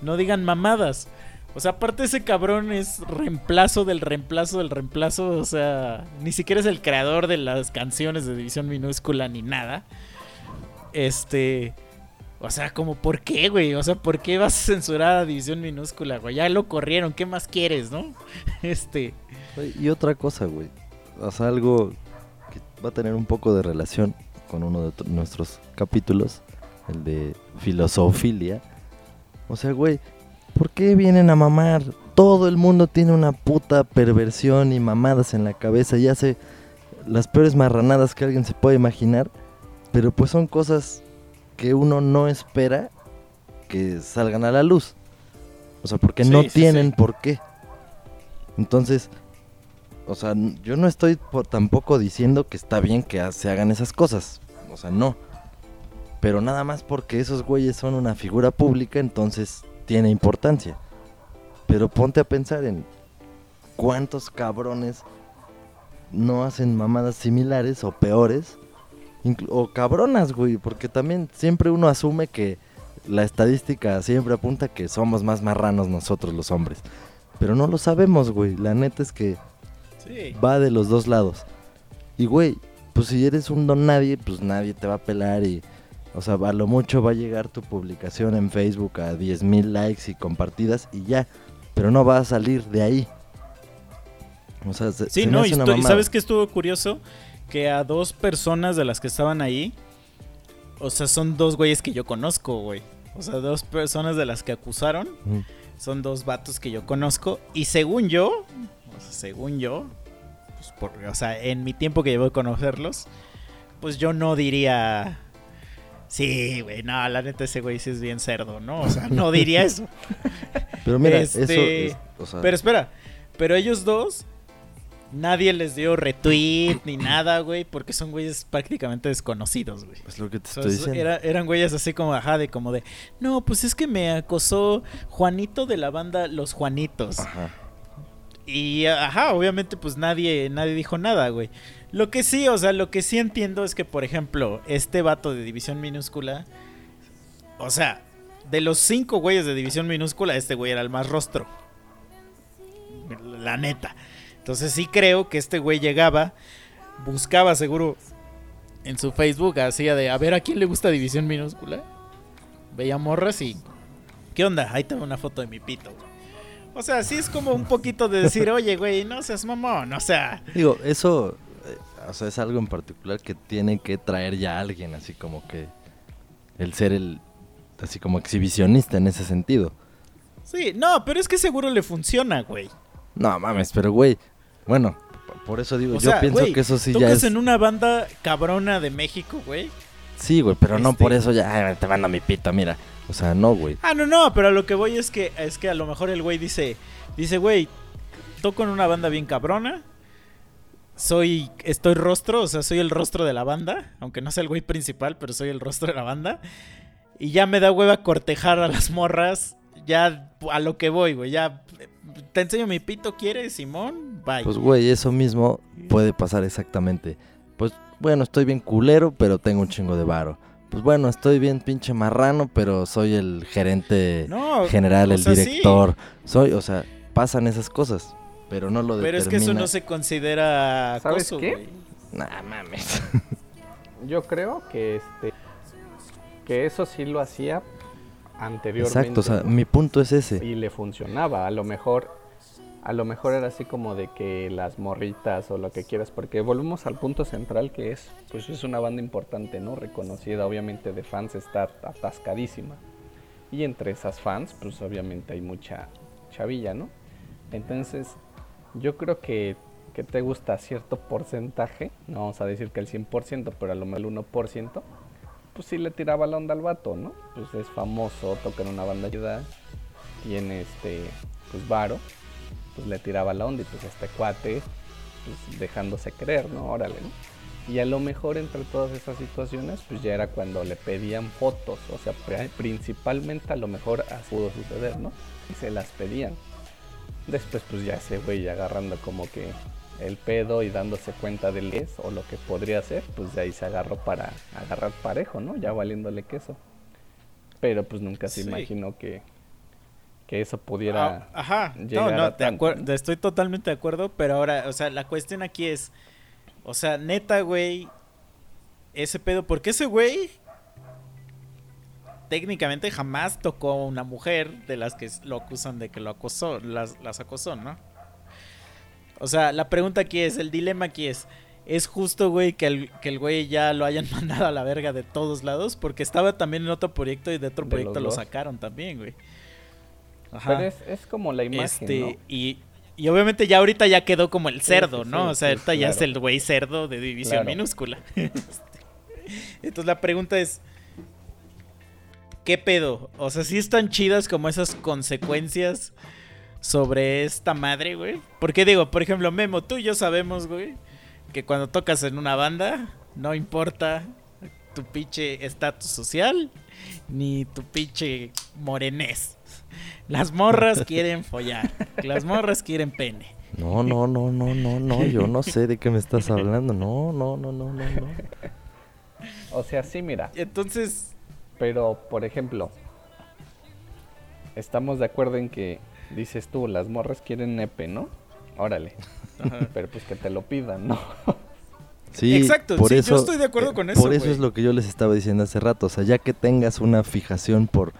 No digan mamadas. O sea, aparte ese cabrón es reemplazo del reemplazo del reemplazo. O sea, ni siquiera es el creador de las canciones de División Minúscula ni nada. Este... O sea, como, ¿por qué, güey? O sea, ¿por qué vas a censurar a División Minúscula, güey? Ya lo corrieron, ¿qué más quieres, no? Este... Y otra cosa, güey. O sea, algo que va a tener un poco de relación con uno de nuestros capítulos, el de filosofilia. O sea, güey, ¿por qué vienen a mamar? Todo el mundo tiene una puta perversión y mamadas en la cabeza y hace las peores marranadas que alguien se puede imaginar. Pero pues son cosas que uno no espera que salgan a la luz. O sea, porque no sí, tienen sí. por qué. Entonces, o sea, yo no estoy por- tampoco diciendo que está bien que se hagan esas cosas. O sea, no. Pero nada más porque esos güeyes son una figura pública, entonces tiene importancia. Pero ponte a pensar en cuántos cabrones no hacen mamadas similares o peores. o cabronas, güey, porque también siempre uno asume que la estadística siempre apunta que somos más marranos nosotros los hombres. Pero no lo sabemos, güey. La neta es que Sí. va de los dos lados. Y güey, pues si eres un don nadie, pues nadie te va a pelar y... O sea, a lo mucho va a llegar tu publicación en Facebook a 10.000 likes y compartidas y ya. Pero no va a salir de ahí. O sea, se, Sí, se no, y, estu- y sabes que estuvo curioso que a dos personas de las que estaban ahí, o sea, son dos güeyes que yo conozco, güey. O sea, dos personas de las que acusaron, son dos vatos que yo conozco. Y según yo, según yo, pues por- o sea, en mi tiempo que llevo de conocerlos, pues yo no diría... Sí, güey, no, la neta ese güey sí es bien cerdo, ¿no? O sea, no diría eso. Pero mira, este, eso es... O sea, Pero espera, pero ellos dos, nadie les dio retweet ni nada, güey, porque son güeyes prácticamente desconocidos, güey. es lo que te estoy diciendo. era- eran güeyes así como, ajá, de como de, no, pues es que me acosó Juanito de la banda Los Juanitos. Ajá. Y, ajá, obviamente pues nadie, nadie dijo nada, güey. Lo que sí, o sea, lo que sí entiendo es que, por ejemplo, este vato de división minúscula, o sea, de los cinco güeyes de división minúscula, este güey era el más rostro. La neta. Entonces sí creo que este güey llegaba, buscaba seguro en su Facebook, hacía de, a ver a quién le gusta división minúscula. Veía morras y, ¿qué onda? Ahí tengo una foto de mi pito, güey. O sea, sí es como un poquito de decir, oye, güey, no seas mamón, o sea... Digo, eso, eh, o sea, es algo en particular que tiene que traer ya alguien, así como que el ser el, así como exhibicionista en ese sentido. Sí, no, pero es que seguro le funciona, güey. No mames, pero güey, bueno, Por eso digo, O yo sea, pienso güey, que eso sí ya es... en una banda cabrona de México, güey. Sí, güey, pero no Este- por eso ya "Ay, te mando mi pito, mira. O sea, no, güey. Ah, no, no, pero a lo que voy es que es que a lo mejor el güey dice, dice, güey, toco en una banda bien cabrona. Soy, estoy rostro, o sea, soy el rostro de la banda, aunque no sea el güey principal, pero soy el rostro de la banda. Y ya me da hueva cortejar a las morras, ya a lo que voy, güey, ya te enseño mi pito, ¿quieres, Simón? Bye. Pues, güey, eso mismo puede pasar exactamente. Pues, bueno, estoy bien culero, pero tengo un chingo de varo. Pues, bueno, estoy bien pinche marrano, pero soy el gerente no, general, el sea, sí. director. Soy, o sea, pasan esas cosas, pero no lo pero es que eso no se considera ¿Sabes acoso, qué? Nah, mames. Yo creo que este que eso sí lo hacía anteriormente. Exacto, o sea, mi punto es ese. y le funcionaba. A lo mejor, a lo mejor era así como de que las morritas o lo que quieras, porque volvemos al punto central que es, pues es una banda importante, ¿no? Reconocida, obviamente de fans está atascadísima. Y entre esas fans, pues obviamente hay mucha chavilla, ¿no? Entonces, yo creo que, que te gusta cierto porcentaje, no vamos a decir que el 100%, pero a lo mejor el 1%, pues sí le tiraba la onda al vato, ¿no? Pues es famoso, toca en una banda chida, tiene este, pues varo, pues le tiraba la onda y pues este cuate, pues dejándose creer, ¿no? Órale, ¿no? Y a lo mejor entre todas esas situaciones, pues ya era cuando le pedían fotos, o sea, pri- principalmente a lo mejor pudo suceder, ¿no? Y se las pedían. Después pues ya ese güey agarrando como que el pedo y dándose cuenta del es o lo que podría ser, pues de ahí se agarró para agarrar parejo, ¿no? Ya valiéndole queso. Pero pues nunca se Sí. imaginó que, que eso pudiera... Ah, ajá, llegar no, a tanto, ¿no? estoy totalmente de acuerdo, pero ahora, o sea, la cuestión aquí es, o sea, neta, güey, ese pedo, porque ese güey técnicamente jamás tocó a una mujer de las que lo acusan de que lo acosó, las, las acosó, ¿no? O sea, la pregunta aquí es, el dilema aquí es, ¿es justo, güey, que el, que el güey ya lo hayan mandado a la verga de todos lados? Porque estaba también en otro proyecto y de otro proyecto lo dos. sacaron también, güey. Pero es, es como la imagen, Este, ¿no? y, y obviamente ya ahorita ya quedó como el cerdo, sí, ¿no? sí, o sea, sí, ahorita ya es el güey cerdo de división Claro. minúscula. Entonces la pregunta es, ¿qué pedo? O sea, ¿sí están chidas como esas consecuencias sobre esta madre, güey? Porque digo, por ejemplo, Memo, tú y yo sabemos, güey, que cuando tocas en una banda, no importa tu pinche estatus social, ni tu pinche morenés. Las morras quieren follar. Las morras quieren pene. No, no, no, no, no, no, yo no sé de qué me estás hablando. No, no, no, no, no, no. O sea, sí, mira. Entonces, Pero, por ejemplo, estamos de acuerdo en que dices tú, las morras quieren nepe, ¿no? Órale. Ajá. Pero pues que te lo pidan, ¿no? Sí, Exacto, por sí, yo eso, estoy de acuerdo eh, con eso, Por eso es lo que yo les estaba diciendo hace rato. O sea, ya que tengas una fijación por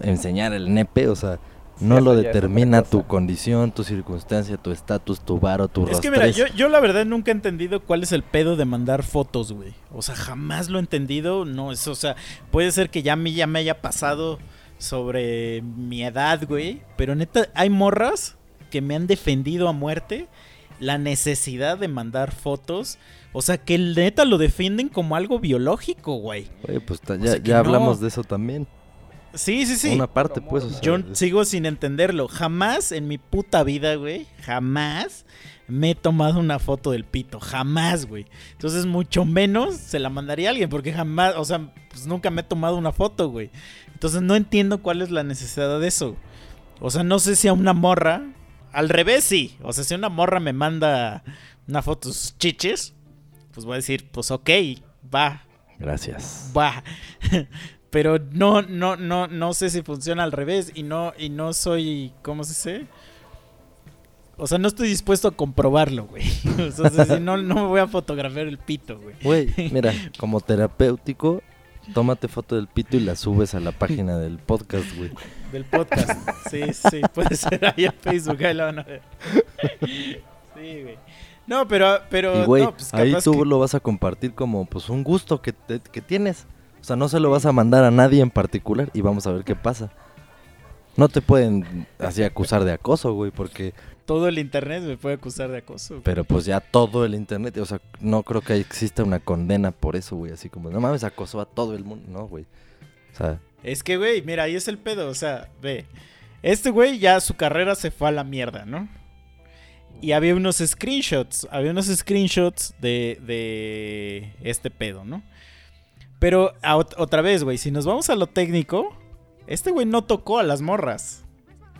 enseñar el nepe, o sea, no lo determina tu condición, tu circunstancia, tu estatus, tu varo, tu es que mira, yo, yo la verdad nunca he entendido cuál es el pedo de mandar fotos, güey. O sea, jamás lo he entendido. No, es, o sea, puede ser que ya, a mí ya me haya pasado sobre mi edad, güey. Pero neta, hay morras que me han defendido a muerte la necesidad de mandar fotos. O sea, que neta lo defienden como algo biológico, güey. Oye, pues ta- O ya, sea, ya no. hablamos de eso también. Sí, sí, sí. Una parte, pues, o sea, Yo es- sigo sin entenderlo. Jamás en mi puta vida, güey, jamás me he tomado una foto del pito. Jamás, güey. Entonces, mucho menos se la mandaría a alguien, porque jamás, o sea, pues nunca me he tomado una foto, güey. Entonces, no entiendo cuál es la necesidad de eso. O sea, no sé si a una morra. Al revés, sí. O sea, si una morra me manda una foto de sus chiches, pues voy a decir, pues ok, va, Gracias. Va. Pero no, no, no, no sé si funciona al revés. Y no, y no soy. ¿Cómo se dice? O sea, no estoy dispuesto a comprobarlo, güey. O sea, si no, no me voy a fotografiar el pito, güey. Güey, mira, como terapéutico, tómate foto del pito y la subes a la página del podcast, güey. Del podcast. Sí, sí, puede ser ahí en Facebook, ahí la van a ver. Sí, güey. No, pero, pero. Y güey, no, pues ahí tú que- lo vas a compartir como pues un gusto que, te- que tienes. O sea, no se lo vas a mandar a nadie en particular y vamos a ver qué pasa. No te pueden así acusar de acoso, güey, porque... Todo el internet me puede acusar de acoso. güey. Pero pues ya todo el internet, o sea, no creo que exista una condena por eso, güey. Así como, no mames, acosó a todo el mundo. No, güey. O sea, Es que, güey, mira, ahí es el pedo. O sea, ve. Este güey ya su carrera se fue a la mierda, ¿no? Y había unos screenshots. Había unos screenshots de, de este pedo, ¿no? Pero a otra vez, güey, si nos vamos a lo técnico, este güey no tocó a las morras.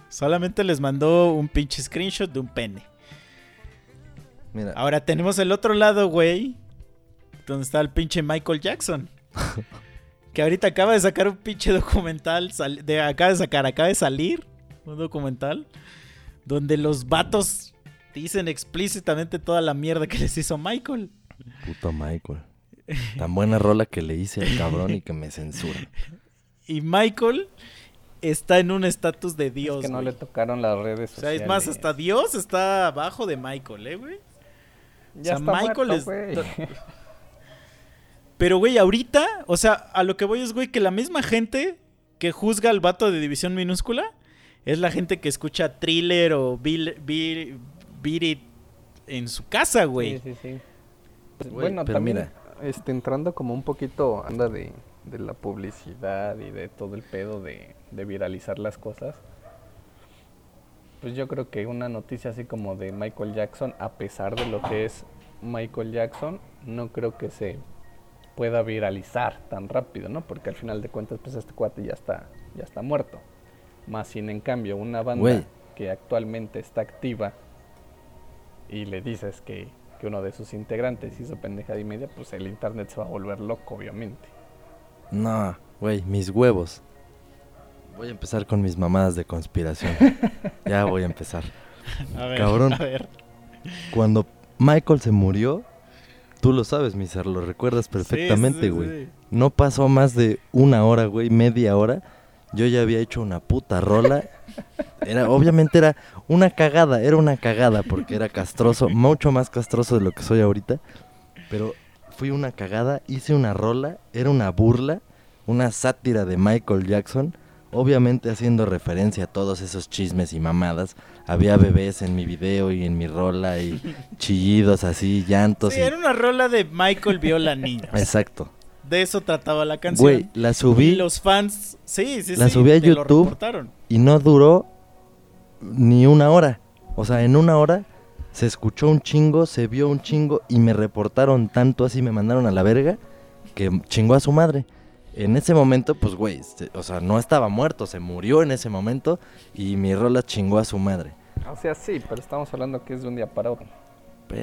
Solamente les mandó un pinche screenshot de un pene. mira, Ahora tenemos el otro lado, güey. Donde está el pinche Michael Jackson. que ahorita acaba de sacar un pinche documental. de, acaba de sacar, acaba de salir un documental. Donde los vatos dicen explícitamente toda la mierda que les hizo Michael. puto Michael. Tan buena rola que le hice al cabrón y que me censura. Y Michael está en un estatus de Dios. es que no güey. le tocaron las redes o sea, sociales. es más, hasta Dios está abajo de Michael, ¿eh, güey? Ya o sea, está Michael muerto, es- güey. Pero, güey, ahorita, o sea, a lo que voy es, güey, que la misma gente que juzga al vato de división minúscula es la gente que escucha thriller o Bill, Bill, Beat It en su casa, güey. Sí, sí, sí. Pues, Güey, bueno, pero también mira. Este, entrando como un poquito, anda de, de la publicidad y de todo el pedo de, de viralizar las cosas. Pues yo creo que una noticia así como de Michael Jackson, a pesar de lo que es Michael Jackson, no creo que se pueda viralizar tan rápido, ¿no? Porque al final de cuentas, pues este cuate ya está, ya está muerto. Más sin en cambio, una banda que actualmente está activa y le dices que, que uno de sus integrantes hizo pendejada y media, pues el internet se va a volver loco, obviamente. No, güey, mis huevos. Voy a empezar con mis mamadas de conspiración. ya voy a empezar. A ver, Cabrón. a ver. Cuando Michael se murió, tú lo sabes, Miser, lo recuerdas perfectamente, sí, güey. sí. No pasó más de una hora, güey, media hora. Yo ya había hecho una puta rola. Era, obviamente era una cagada, era una cagada porque era castroso, mucho más castroso de lo que soy ahorita. Pero fui una cagada, hice una rola, era una burla, una sátira de Michael Jackson. Obviamente haciendo referencia a todos esos chismes y mamadas. Había bebés en mi video y en mi rola y chillidos así, llantos. Sí, y- era una rola de Michael Viola Niños. Exacto. De eso trataba la canción. Güey, la subí. Y los fans, sí, sí, La sí, subí a te YouTube. y no duró ni una hora. O sea, en una hora se escuchó un chingo, se vio un chingo y me reportaron tanto así, me mandaron a la verga, que chingó a su madre. En ese momento, pues, güey, se- o sea, no estaba muerto, se murió en ese momento y mi rola chingó a su madre. O sea, sí, pero estamos hablando que es de un día para otro.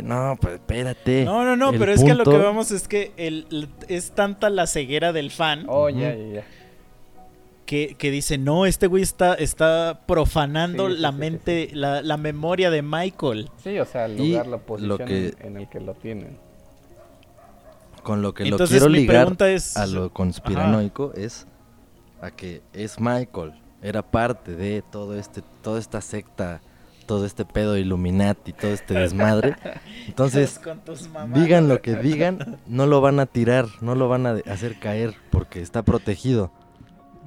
No, pues espérate. No, no, no, El pero es que a lo que vamos es que el, el- es tanta la ceguera del fan Oh, ya, ya, ya. que, que dice, no, este güey está, está profanando Sí, sí, la sí, sí, mente, La, la memoria de Michael. Sí, o sea, el Y lugar, la lo posición que- en, en el que lo tienen. Con lo que Entonces lo quiero mi ligar pregunta es... a lo conspiranoico es a que es Michael, era parte de todo este, toda esta secta, todo este pedo Illuminati, todo este desmadre. Entonces, digan lo que digan, no lo van a tirar, no lo van a hacer caer porque está protegido.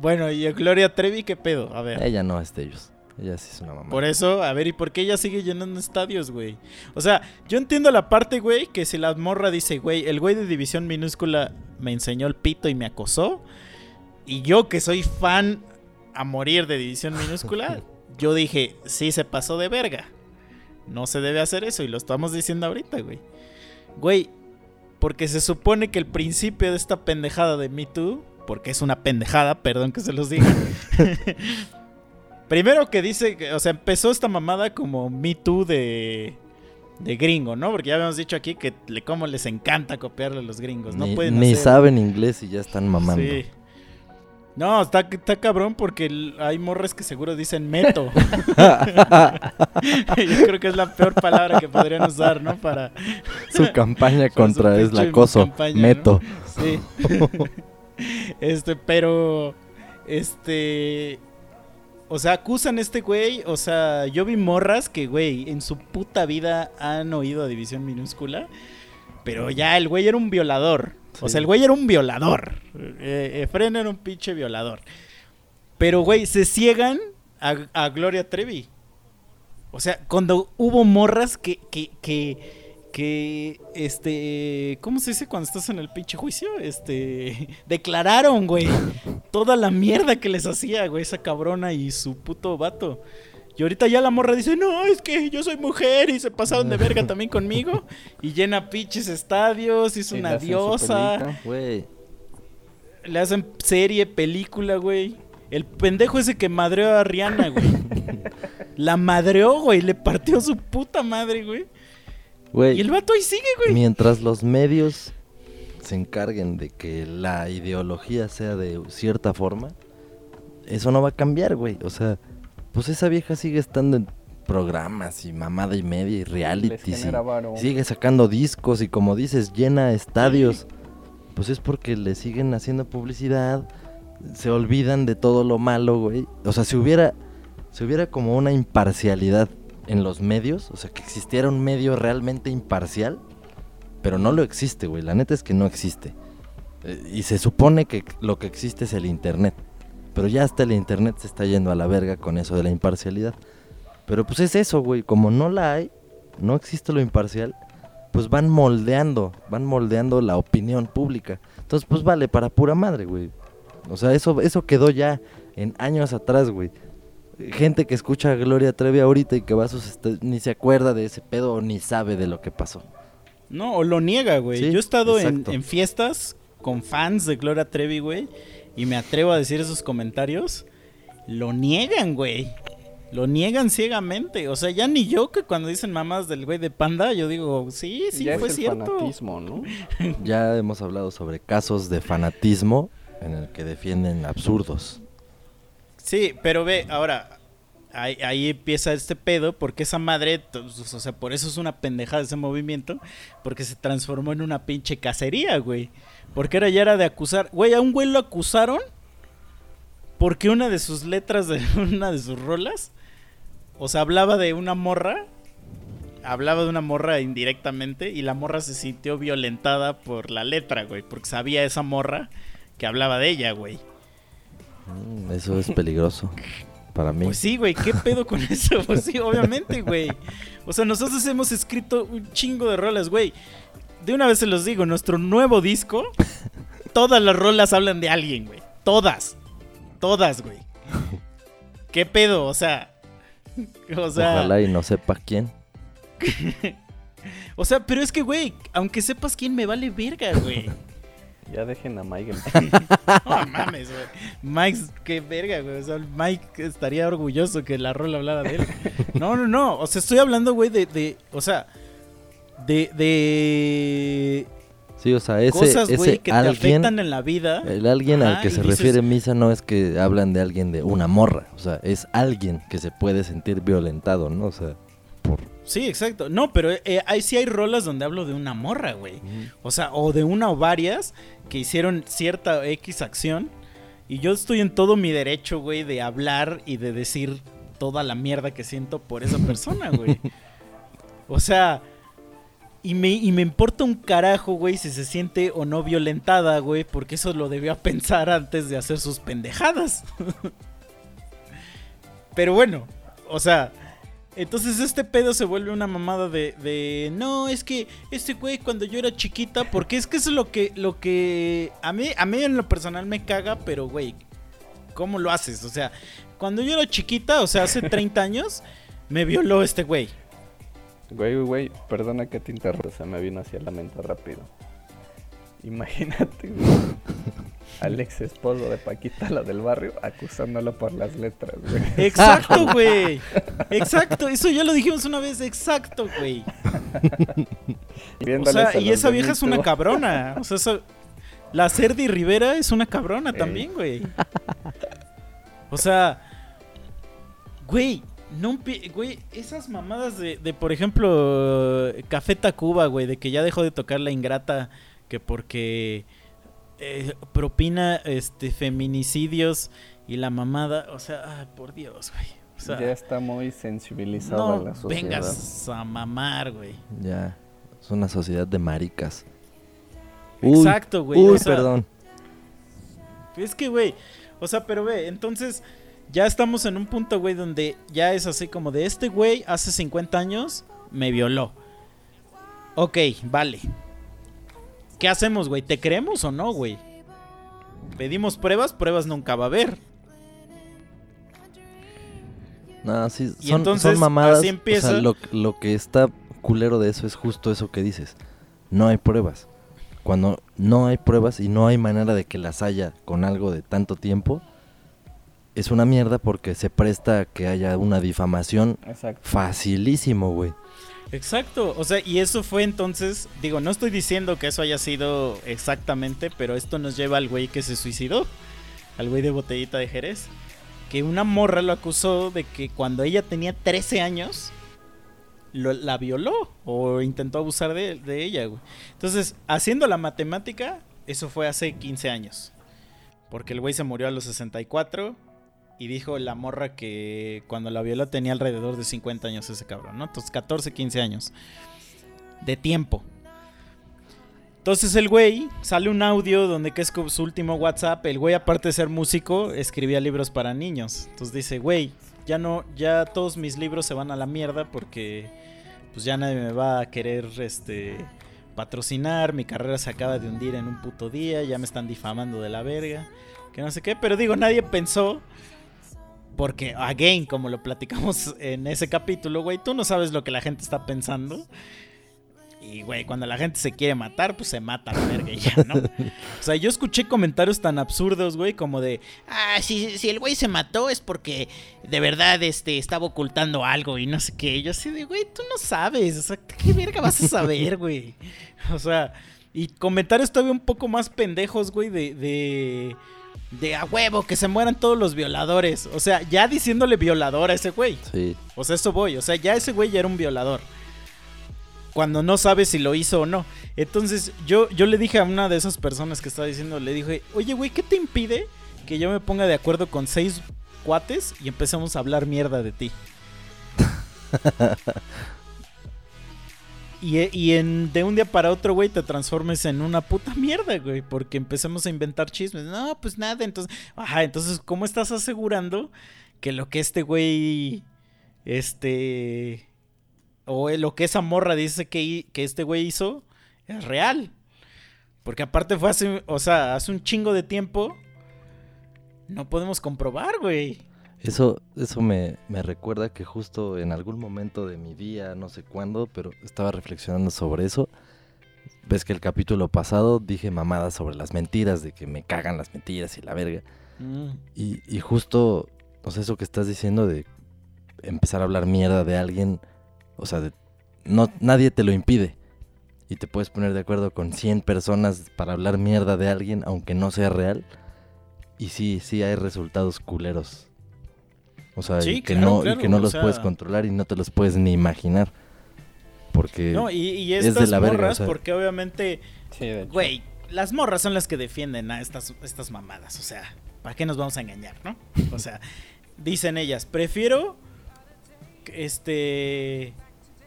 Bueno, y Gloria Trevi, ¿qué pedo? A ver. Ella no es de ellos. Ella sí es una mamá. Por eso, a ver, ¿y por qué ella sigue llenando estadios, güey? O sea, yo entiendo la parte, güey, que si la morra dice, güey, el güey de división minúscula me enseñó el pito y me acosó, y yo que soy fan a morir de división minúscula, yo dije, sí se pasó de verga. No se debe hacer eso, y lo estamos diciendo ahorita, güey. Güey, porque se supone que el principio de esta pendejada de Me Too, porque es una pendejada, perdón que se los diga. Primero que dice, o sea, empezó esta mamada como Me Too de, de gringo, ¿no? Porque ya habíamos dicho aquí que le, cómo les encanta copiarle a los gringos. No ni pueden ni hacer- saben inglés y ya están mamando. Sí. No, está, está cabrón porque hay morras que seguro dicen meto. Yo creo que es la peor palabra que podrían usar, ¿no? Para Su campaña contra es el acoso. campaña, ¿no? Meto. Sí. este, pero. Este. O sea, acusan a este güey. O sea, yo vi morras que, güey, en su puta vida han oído a División Minúscula. Pero ya el güey era un violador. O sea, el güey era un violador. Eh, Efren era un pinche violador. Pero, güey, se ciegan a, a Gloria Trevi. O sea, cuando hubo morras que, que, que, que, este, ¿cómo se dice cuando estás en el pinche juicio? Este, declararon, güey, toda la mierda que les hacía, güey, esa cabrona y su puto vato. Y ahorita ya la morra dice, no, es que yo soy mujer y se pasaron de verga también conmigo. Y llena pinches estadios, es una diosa. película. Le hacen serie, película, güey. El pendejo ese que madreó a Rihanna, güey. La madreó, güey. Le partió su puta madre, güey. Güey. Y el vato ahí sigue, güey. Mientras los medios se encarguen de que la ideología sea de cierta forma, eso no va a cambiar, güey. O sea, pues esa vieja sigue estando en programas y mamada y media y reality. genera varo. Sigue sacando discos y como dices, llena estadios. Pues es porque le siguen haciendo publicidad, se olvidan de todo lo malo, güey. O sea, si hubiera, si hubiera como una imparcialidad en los medios, o sea, que existiera un medio realmente imparcial, pero no lo existe, güey. La neta es que no existe. Eh, y se supone que lo que existe es el internet. Pero ya hasta el internet se está yendo a la verga con eso de la imparcialidad. Pero pues es eso, güey. Como no la hay, no existe lo imparcial, pues van moldeando, van moldeando la opinión pública. Entonces, pues vale, para pura madre, güey. O sea, eso, eso quedó ya en años atrás, güey. Gente que escucha a Gloria Trevi ahorita y que va a sus est- ni se acuerda de ese pedo o ni sabe de lo que pasó. No, o lo niega, güey. Sí, Yo he estado en, en fiestas con fans de Gloria Trevi, güey. Y me atrevo a decir esos comentarios. Lo niegan, güey. Lo niegan ciegamente. O sea, ya ni yo que cuando dicen mamás del güey de panda, yo digo, sí, sí, ya fue es el cierto. fanatismo, ¿no? Ya hemos hablado sobre casos de fanatismo en el que defienden absurdos. Sí, pero ve, ahora, ahí, ahí empieza este pedo, porque esa madre, t- o sea, por eso es una pendejada ese movimiento, porque se transformó en una pinche cacería, güey. Porque era ya era de acusar, güey, a un güey lo acusaron porque una de sus letras de una de sus rolas, o sea, hablaba de una morra, hablaba de una morra indirectamente, y la morra se sintió violentada por la letra, güey, porque sabía esa morra que hablaba de ella, güey. Mm, Eso es peligroso para mí. Pues sí, güey, ¿qué pedo con eso? Pues sí, obviamente, güey. O sea, nosotros hemos escrito un chingo de rolas, güey. De una vez se los digo, nuestro nuevo disco, todas las rolas hablan de alguien, güey. Todas. Todas, güey. ¿Qué pedo? O sea. O sea. Ojalá y no sepa quién. O sea, pero es que, güey, aunque sepas quién me vale verga, güey. Ya dejen a Mike en paz. No mames, güey. Mike, qué verga, güey. O sea, Mike estaría orgulloso que la rola hablara de él. No, no, no. O sea, estoy hablando, güey, de, de. O sea. De. de Sí, o sea, ese, cosas, ese que te alguien, afectan en la vida. el alguien al que se dices- refiere Misa no es que hablan de alguien de una morra, o sea, es alguien que se puede sentir violentado, ¿no? O sea, por... Sí, exacto. No, pero eh, ahí sí hay rolas donde hablo de una morra, güey. O sea, o de una o varias que hicieron cierta X acción. Y yo estoy en todo mi derecho, güey, de hablar y de decir toda la mierda que siento por esa persona, güey. O sea, y me, y me importa un carajo, güey, si se siente o no violentada, güey, porque eso lo debía pensar antes de hacer sus pendejadas. Pero bueno, o sea, entonces este pedo se vuelve una mamada de, de no, es que este güey cuando yo era chiquita, porque es que eso es lo que, lo que a mí, a mí en lo personal me caga, pero güey, ¿cómo lo haces? O sea, cuando yo era chiquita, o sea, hace 30 años, me violó este güey. Güey, güey, perdona que te interrumpa, se me vino hacia la mente rápido. Imagínate, güey, al ex esposo de Paquita, la del barrio, acusándolo por las letras, güey. Exacto, güey. Exacto, eso ya lo dijimos una vez, exacto, güey. O sea, y esa vieja es una cabrona. O sea, esa- la Cerdi Rivera es una cabrona Ey. también, güey. O sea, güey, no güey, esas mamadas de, de, por ejemplo, Café Tacuba, güey, de que ya dejó de tocar la ingrata que porque eh, propina este feminicidios y la mamada, o sea, ay, por Dios, güey. O sea, ya está muy sensibilizada no la sociedad. vengas a mamar, güey. Ya, es una sociedad de maricas. Exacto, güey. Uy, o sea, perdón. Es que, güey, o sea, pero ve, entonces ya estamos en un punto, güey, donde ya es así como de este güey hace 50 años me violó. Ok, vale. ¿Qué hacemos, güey? ¿Te creemos o no, güey? Pedimos pruebas, pruebas nunca va a haber. No, sí, Y son, entonces, son mamadas. así empieza. O sea, lo, lo que está culero de eso es justo eso que dices. No hay pruebas. Cuando no hay pruebas y no hay manera de que las haya con algo de tanto tiempo, es una mierda porque se presta a que haya una difamación Exacto. facilísimo, güey. Exacto, o sea, y eso fue entonces, digo, no estoy diciendo que eso haya sido exactamente, pero esto nos lleva al güey que se suicidó, al güey de botellita de Jerez, que una morra lo acusó de que cuando ella tenía 13 años, lo- la violó o intentó abusar de, de ella, güey. Entonces, haciendo la matemática, eso fue hace 15 años, porque el güey se murió a los 64 y dijo la morra que cuando la violó tenía alrededor de 50 años ese cabrón, ¿no? Entonces 14, 15 años de tiempo. Entonces el güey sale un audio donde que es su último WhatsApp. El güey aparte de ser músico escribía libros para niños. Entonces dice, güey, ya no, ya todos mis libros se van a la mierda porque pues ya nadie me va a querer este patrocinar. Mi carrera se acaba de hundir en un puto día. Ya me están difamando de la verga. Que no sé qué. Pero digo, nadie pensó porque, again, como lo platicamos en ese capítulo, güey, tú no sabes lo que la gente está pensando. Y, güey, cuando la gente se quiere matar, pues se mata la verga y ya, ¿no? O sea, yo escuché comentarios tan absurdos, güey, como de, ah, si, si el güey se mató es porque de verdad este, estaba ocultando algo y no sé qué. Yo así de, güey, tú no sabes, o sea, ¿qué verga vas a saber, güey? O sea, y comentarios todavía un poco más pendejos, güey, de... de de a huevo, que se mueran todos los violadores. O sea, ya diciéndole violador a ese güey. Sí. O sea, eso voy. O sea, ya ese güey ya era un violador. Cuando no sabe si lo hizo o no. Entonces, yo, yo le dije a una de esas personas que estaba diciendo, le dije, oye, güey, ¿qué te impide que yo me ponga de acuerdo con seis cuates y empecemos a hablar mierda de ti? Y, y en, de un día para otro, güey, te transformes en una puta mierda, güey. Porque empecemos a inventar chismes. No, pues nada, entonces... Ajá, entonces, ¿cómo estás asegurando que lo que este güey... Este... O lo que esa morra dice que, que este güey hizo es real? Porque aparte fue hace... O sea, hace un chingo de tiempo... No podemos comprobar, güey. Eso, eso me, me recuerda que justo en algún momento de mi día, no sé cuándo, pero estaba reflexionando sobre eso. Ves que el capítulo pasado dije mamadas sobre las mentiras, de que me cagan las mentiras y la verga. Mm. Y, y justo, o sea, eso que estás diciendo de empezar a hablar mierda de alguien, o sea, de- no, nadie te lo impide. Y te puedes poner de acuerdo con 100 personas para hablar mierda de alguien, aunque no sea real. Y sí, sí hay resultados culeros. O sea, Sí, y que claro, no, claro, y que no los sea- puedes controlar y no te los puedes ni imaginar. Porque No, y, y es de estas la verga, morras, o sea. porque obviamente... Sí. Güey, las morras son las que defienden a estas, estas mamadas. O sea, ¿para qué nos vamos a engañar, no? O sea, dicen ellas, prefiero que, este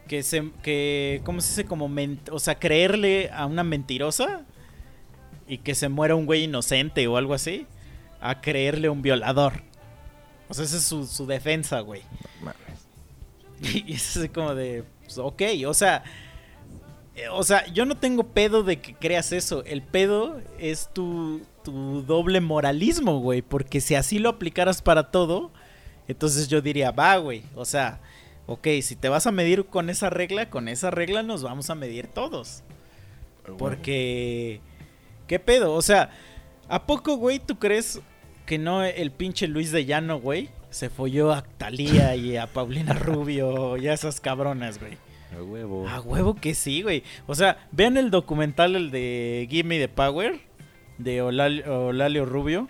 que se que cómo se dice como o sea, creerle a una mentirosa y que se muera un güey inocente o algo así a creerle a un violador. O sea, esa es su, su defensa, güey. Y es así como de, pues, ok, o sea, eh, o sea, yo no tengo pedo de que creas eso. El pedo es tu, tu doble moralismo, güey. Porque si así lo aplicaras para todo, entonces yo diría, va, güey. O sea, ok, si te vas a medir con esa regla, con esa regla nos vamos a medir todos. Porque, ¿qué pedo? O sea, ¿a poco, güey, tú crees que no el pinche Luis de Llano, güey? Se folló a Talía y a Paulina Rubio y a esas cabronas, güey. A huevo. A huevo que sí, güey. O sea, vean el documental, el de Give Me the Power, de Olal- Olalio Rubio.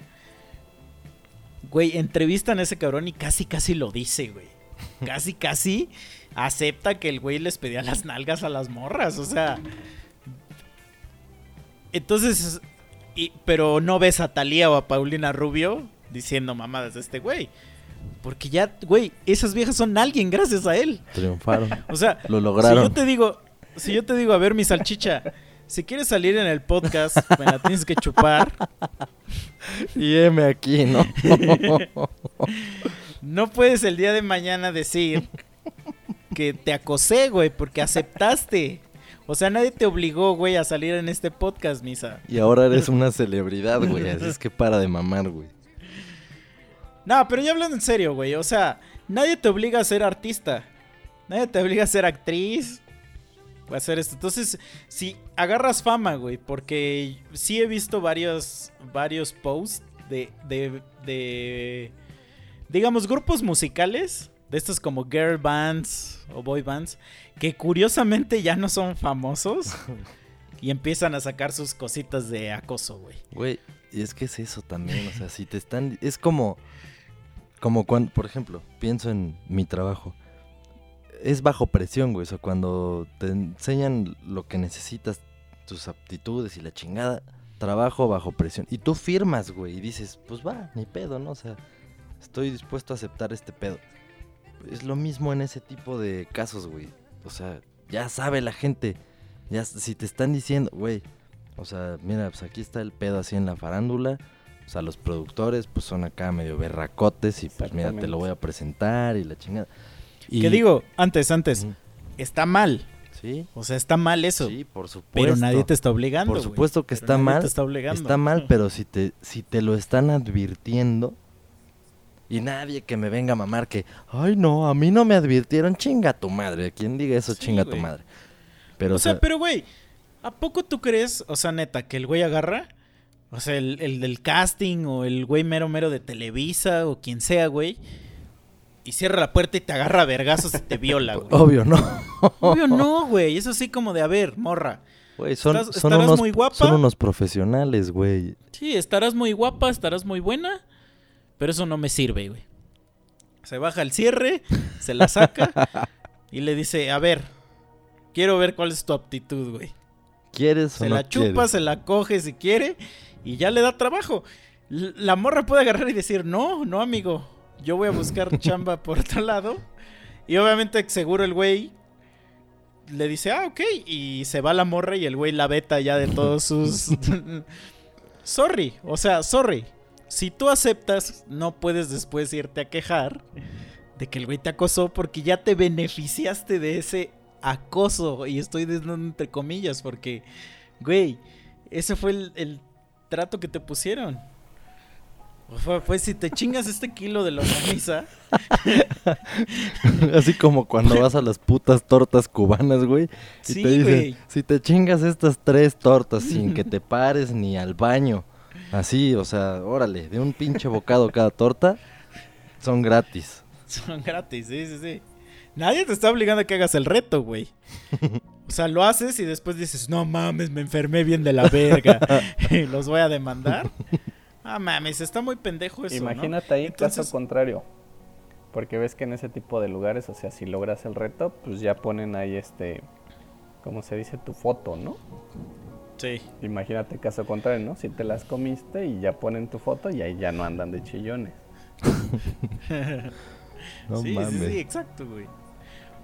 Güey, entrevistan a ese cabrón y casi, casi lo dice, güey. Casi, casi acepta que el güey les pedía las nalgas a las morras, o sea. Entonces, y- pero no ves a Talía o a Paulina Rubio diciendo mamadas de este güey. Porque ya, güey, esas viejas son alguien gracias a él. Triunfaron. O sea, Lo si lograron. yo te digo, si yo te digo, a ver, mi salchicha, si quieres salir en el podcast, me la tienes que chupar. Y M aquí, ¿no? No puedes el día de mañana decir que te acosé, güey, porque aceptaste. O sea, nadie te obligó, güey, a salir en este podcast, Misa. y ahora eres una celebridad, güey. Así es que para de mamar, güey. No, pero ya hablando en serio, güey. O sea, nadie te obliga a ser artista. Nadie te obliga a ser actriz. O a hacer esto. Entonces, si agarras fama, güey. Porque sí he visto varios, varios posts de, de, de, digamos, grupos musicales. De estos como girl bands o boy bands. Que curiosamente ya no son famosos. Y empiezan a sacar sus cositas de acoso, güey. Güey, y es que es eso también, o sea, si te están... Es como... Como cuando, por ejemplo, pienso en mi trabajo. Es bajo presión, güey, o sea, cuando te enseñan lo que necesitas, tus aptitudes y la chingada, trabajo bajo presión. Y tú firmas, güey, y dices, pues va, ni pedo, ¿no? O sea, estoy dispuesto a aceptar este pedo. Es lo mismo en ese tipo de casos, güey. O sea, ya sabe la gente. Ya, si te están diciendo, güey, o sea, mira, pues aquí está el pedo así en la farándula. O sea, los productores pues son acá medio berracotes y pues mira, te lo voy a presentar y la chingada. Y, Que digo, antes, antes, está mal. Sí, O sea, está mal eso. sí, por supuesto. pero nadie te está obligando. Por supuesto que Pero está nadie mal. te está obligando. Está mal, pero si te, si te lo están advirtiendo y nadie que me venga a mamar que, ay no, a mí no me advirtieron, chinga tu madre. Quien diga eso, Sí, chinga tu madre. Pero, o sea, pero güey, ¿a poco tú crees, o sea, neta, que el güey agarra? O sea, el, el del casting o el güey mero mero de Televisa o quien sea, güey. Y cierra la puerta y te agarra a vergazos y te viola, güey. obvio, ¿no? Obvio no, güey. Eso sí como de, a ver, morra. Güey, son, son estarás unos, muy guapa. son unos profesionales, güey. Sí, estarás muy guapa, estarás muy buena, pero eso no me sirve, güey. Se baja el cierre, se la saca y le dice, a ver, quiero ver cuál es tu aptitud, güey. ¿Quieres o Se no la chupa, quieres? se la coge si quiere y ya le da trabajo. La morra puede agarrar y decir, no, no, amigo, yo voy a buscar chamba por otro lado. Y obviamente seguro el güey le dice, ah, ok, y se va la morra y el güey la beta ya de todos sus... sorry, o sea, sorry. Si tú aceptas, no puedes después irte a quejar de que el güey te acosó porque ya te beneficiaste de ese acoso. Y estoy diciendo entre comillas porque, güey, ese fue el, el trato que te pusieron. Fue, fue si te chingas este kilo de longaniza, Así como cuando vas a las putas tortas cubanas, güey. Y Sí, te dicen, güey. si te chingas estas tres tortas sin que te pares ni al baño. Así, o sea, órale, de un pinche bocado cada torta, son gratis. son gratis, sí, sí, sí. Nadie te está obligando a que hagas el reto, güey. O sea, lo haces y después dices, no mames, me enfermé bien de la verga. y los voy a demandar. Ah, mames, está muy pendejo eso. ¿no? Imagínate ahí Entonces- caso contrario. Porque ves que en ese tipo de lugares, o sea, si logras el reto, pues ya ponen ahí este, ¿cómo se dice? Tu foto, ¿no? Sí. Imagínate caso contrario, ¿no? Si te las comiste y ya ponen tu foto y ahí ya no andan de chillones. No sí, mames. sí, sí, exacto, güey.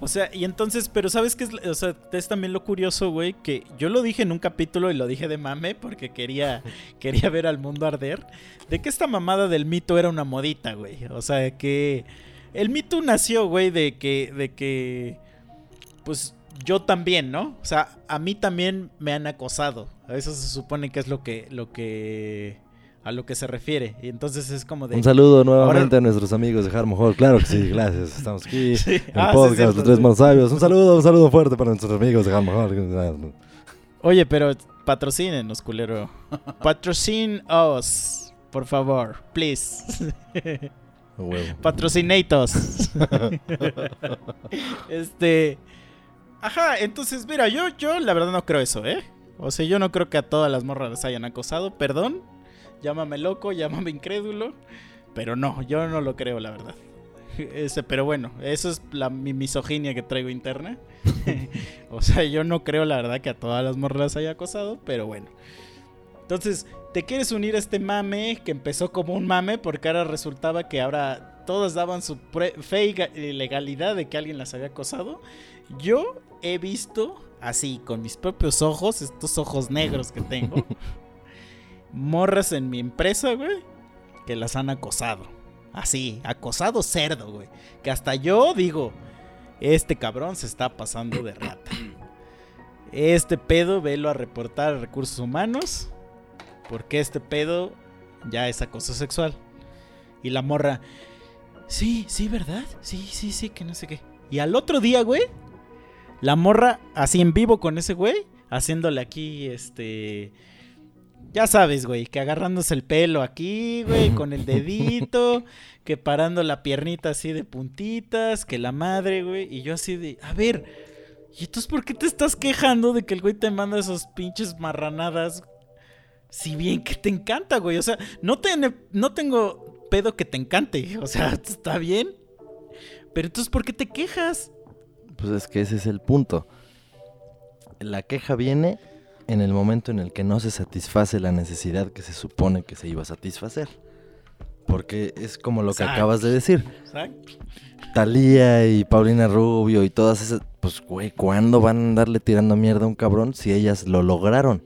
O sea, y entonces, pero ¿sabes qué es? O sea, es también lo curioso, güey, que yo lo dije en un capítulo y lo dije de mame porque quería, quería ver al mundo arder, de que esta mamada del mito era una modita, güey. O sea, que el mito nació, güey, de que, de que, pues yo también, ¿no? O sea, a mí también me han acosado. A eso se supone que es lo que, lo que, a lo que se refiere. Y entonces es como de... Un saludo nuevamente a nuestros amigos de Harmo Hall. Claro que sí, gracias. Estamos aquí Sí. en Ah, sí, podcast cierto, de Tres sí. Sabios. Un saludo, un saludo fuerte para nuestros amigos de Harmo Hall. Oye, pero patrocínenos, culero. Patrocin us, por favor, please. Patrocinatos. este. Ajá, entonces, mira, yo, yo la verdad no creo eso, ¿eh? O sea, yo no creo que a todas las morras las hayan acosado, perdón. Llámame loco, llámame incrédulo. Pero no, yo no lo creo, la verdad. Ese, pero bueno, eso es la, mi misoginia que traigo interna. o sea, yo no creo, la verdad, que a todas las morras las haya acosado, pero bueno. Entonces, te quieres unir a este mame que empezó como un mame porque ahora resultaba que ahora todas daban su fe y legalidad de que alguien las había acosado. Yo he visto así con mis propios ojos, estos ojos negros que tengo, morras en mi empresa, güey, que las han acosado. Así, acosado cerdo, güey. Que hasta yo digo, este cabrón se está pasando de rata. Este pedo, velo a reportar a recursos humanos. Porque este pedo ya es acoso sexual. Y la morra, sí, sí, ¿verdad? Sí, sí, sí, que no sé qué. Y al otro día, güey, la morra así en vivo con ese güey, haciéndole aquí, este... Ya sabes, güey, que agarrándose el pelo aquí, güey, con el dedito, que parando la piernita así de puntitas, que la madre, güey, y yo así de, a ver, ¿y entonces por qué te estás quejando de que el güey te manda esos pinches marranadas? Si bien que te encanta, güey, o sea, no, te, no tengo pedo que te encante, o sea, está bien, pero entonces ¿por qué te quejas? Pues es que ese es el punto. La queja viene en el momento en el que no se satisface la necesidad que se supone que se iba a satisfacer. Porque es como lo que Exacto. acabas de decir. Exacto. Talía y Paulina Rubio y todas esas, pues güey, ¿cuándo van a andarle tirando mierda a un cabrón si ellas lo lograron?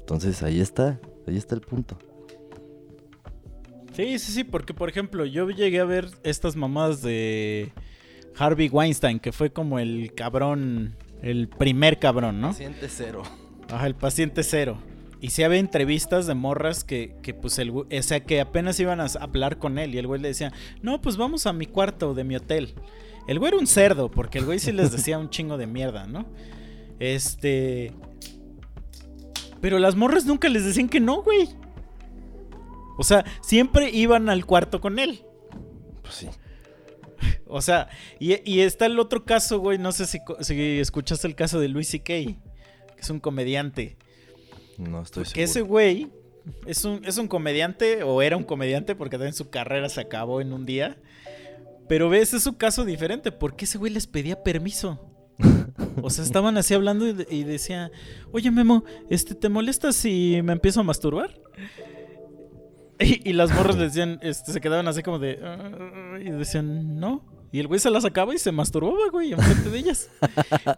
Entonces ahí está, ahí está el punto. Sí, sí, sí, porque por ejemplo, yo llegué a ver estas mamadas de Harvey Weinstein, que fue como el cabrón, el primer cabrón, ¿no? Paciente cero. Ajá, el paciente cero. Y sí había entrevistas de morras que, que pues el o sea, que apenas iban a hablar con él y el güey le decía, no, pues vamos a mi cuarto de mi hotel. El güey era un cerdo, porque el güey sí les decía un chingo de mierda, ¿no? Este... Pero las morras nunca les decían que no, güey. O sea, siempre iban al cuarto con él. Pues sí. O sea, y, y está el otro caso, güey. No sé si, escuchaste el caso de Louis C.K., que es un comediante. No estoy Que ese seguro. güey es un, es un comediante, o era un comediante, porque también su carrera se acabó en un día. Pero ves, es su caso diferente, porque ese güey les pedía permiso. O sea, estaban así hablando y, y decía, oye Memo, este, ¿te molesta si me empiezo a masturbar? Y, y las morras decían, este, se quedaban así como de, "Ah", y decían, no. Y el güey se las acaba y se masturbaba, güey, enfrente de ellas.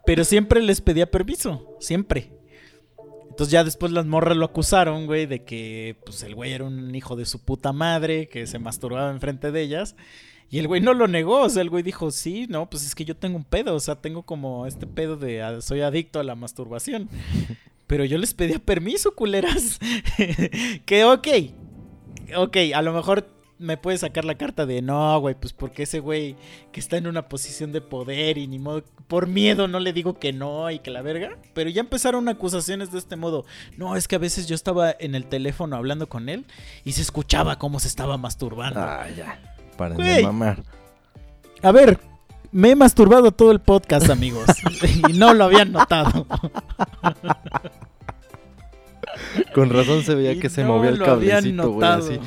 Pero siempre les pedía permiso, siempre. Entonces ya después las morras lo acusaron, güey, de que pues el güey era un hijo de su puta madre, que se masturbaba enfrente de ellas. Y el güey no lo negó, o sea, el güey dijo, sí, no, pues es que yo tengo un pedo, o sea, tengo como este pedo de ah, soy adicto a la masturbación. Pero yo les pedía permiso, culeras. que ok, ok, a lo mejor me puede sacar la carta de no, güey, pues porque ese güey que está en una posición de poder y ni modo, por miedo no le digo que no y que la verga. Pero ya empezaron acusaciones de este modo. No, es que a veces yo estaba en el teléfono hablando con él y se escuchaba cómo se estaba masturbando. Ah, ya. Para de mamar. A ver, me he masturbado todo el podcast, amigos. y no lo habían notado. Con razón se veía Y que se no movía el cablecito, güey, así.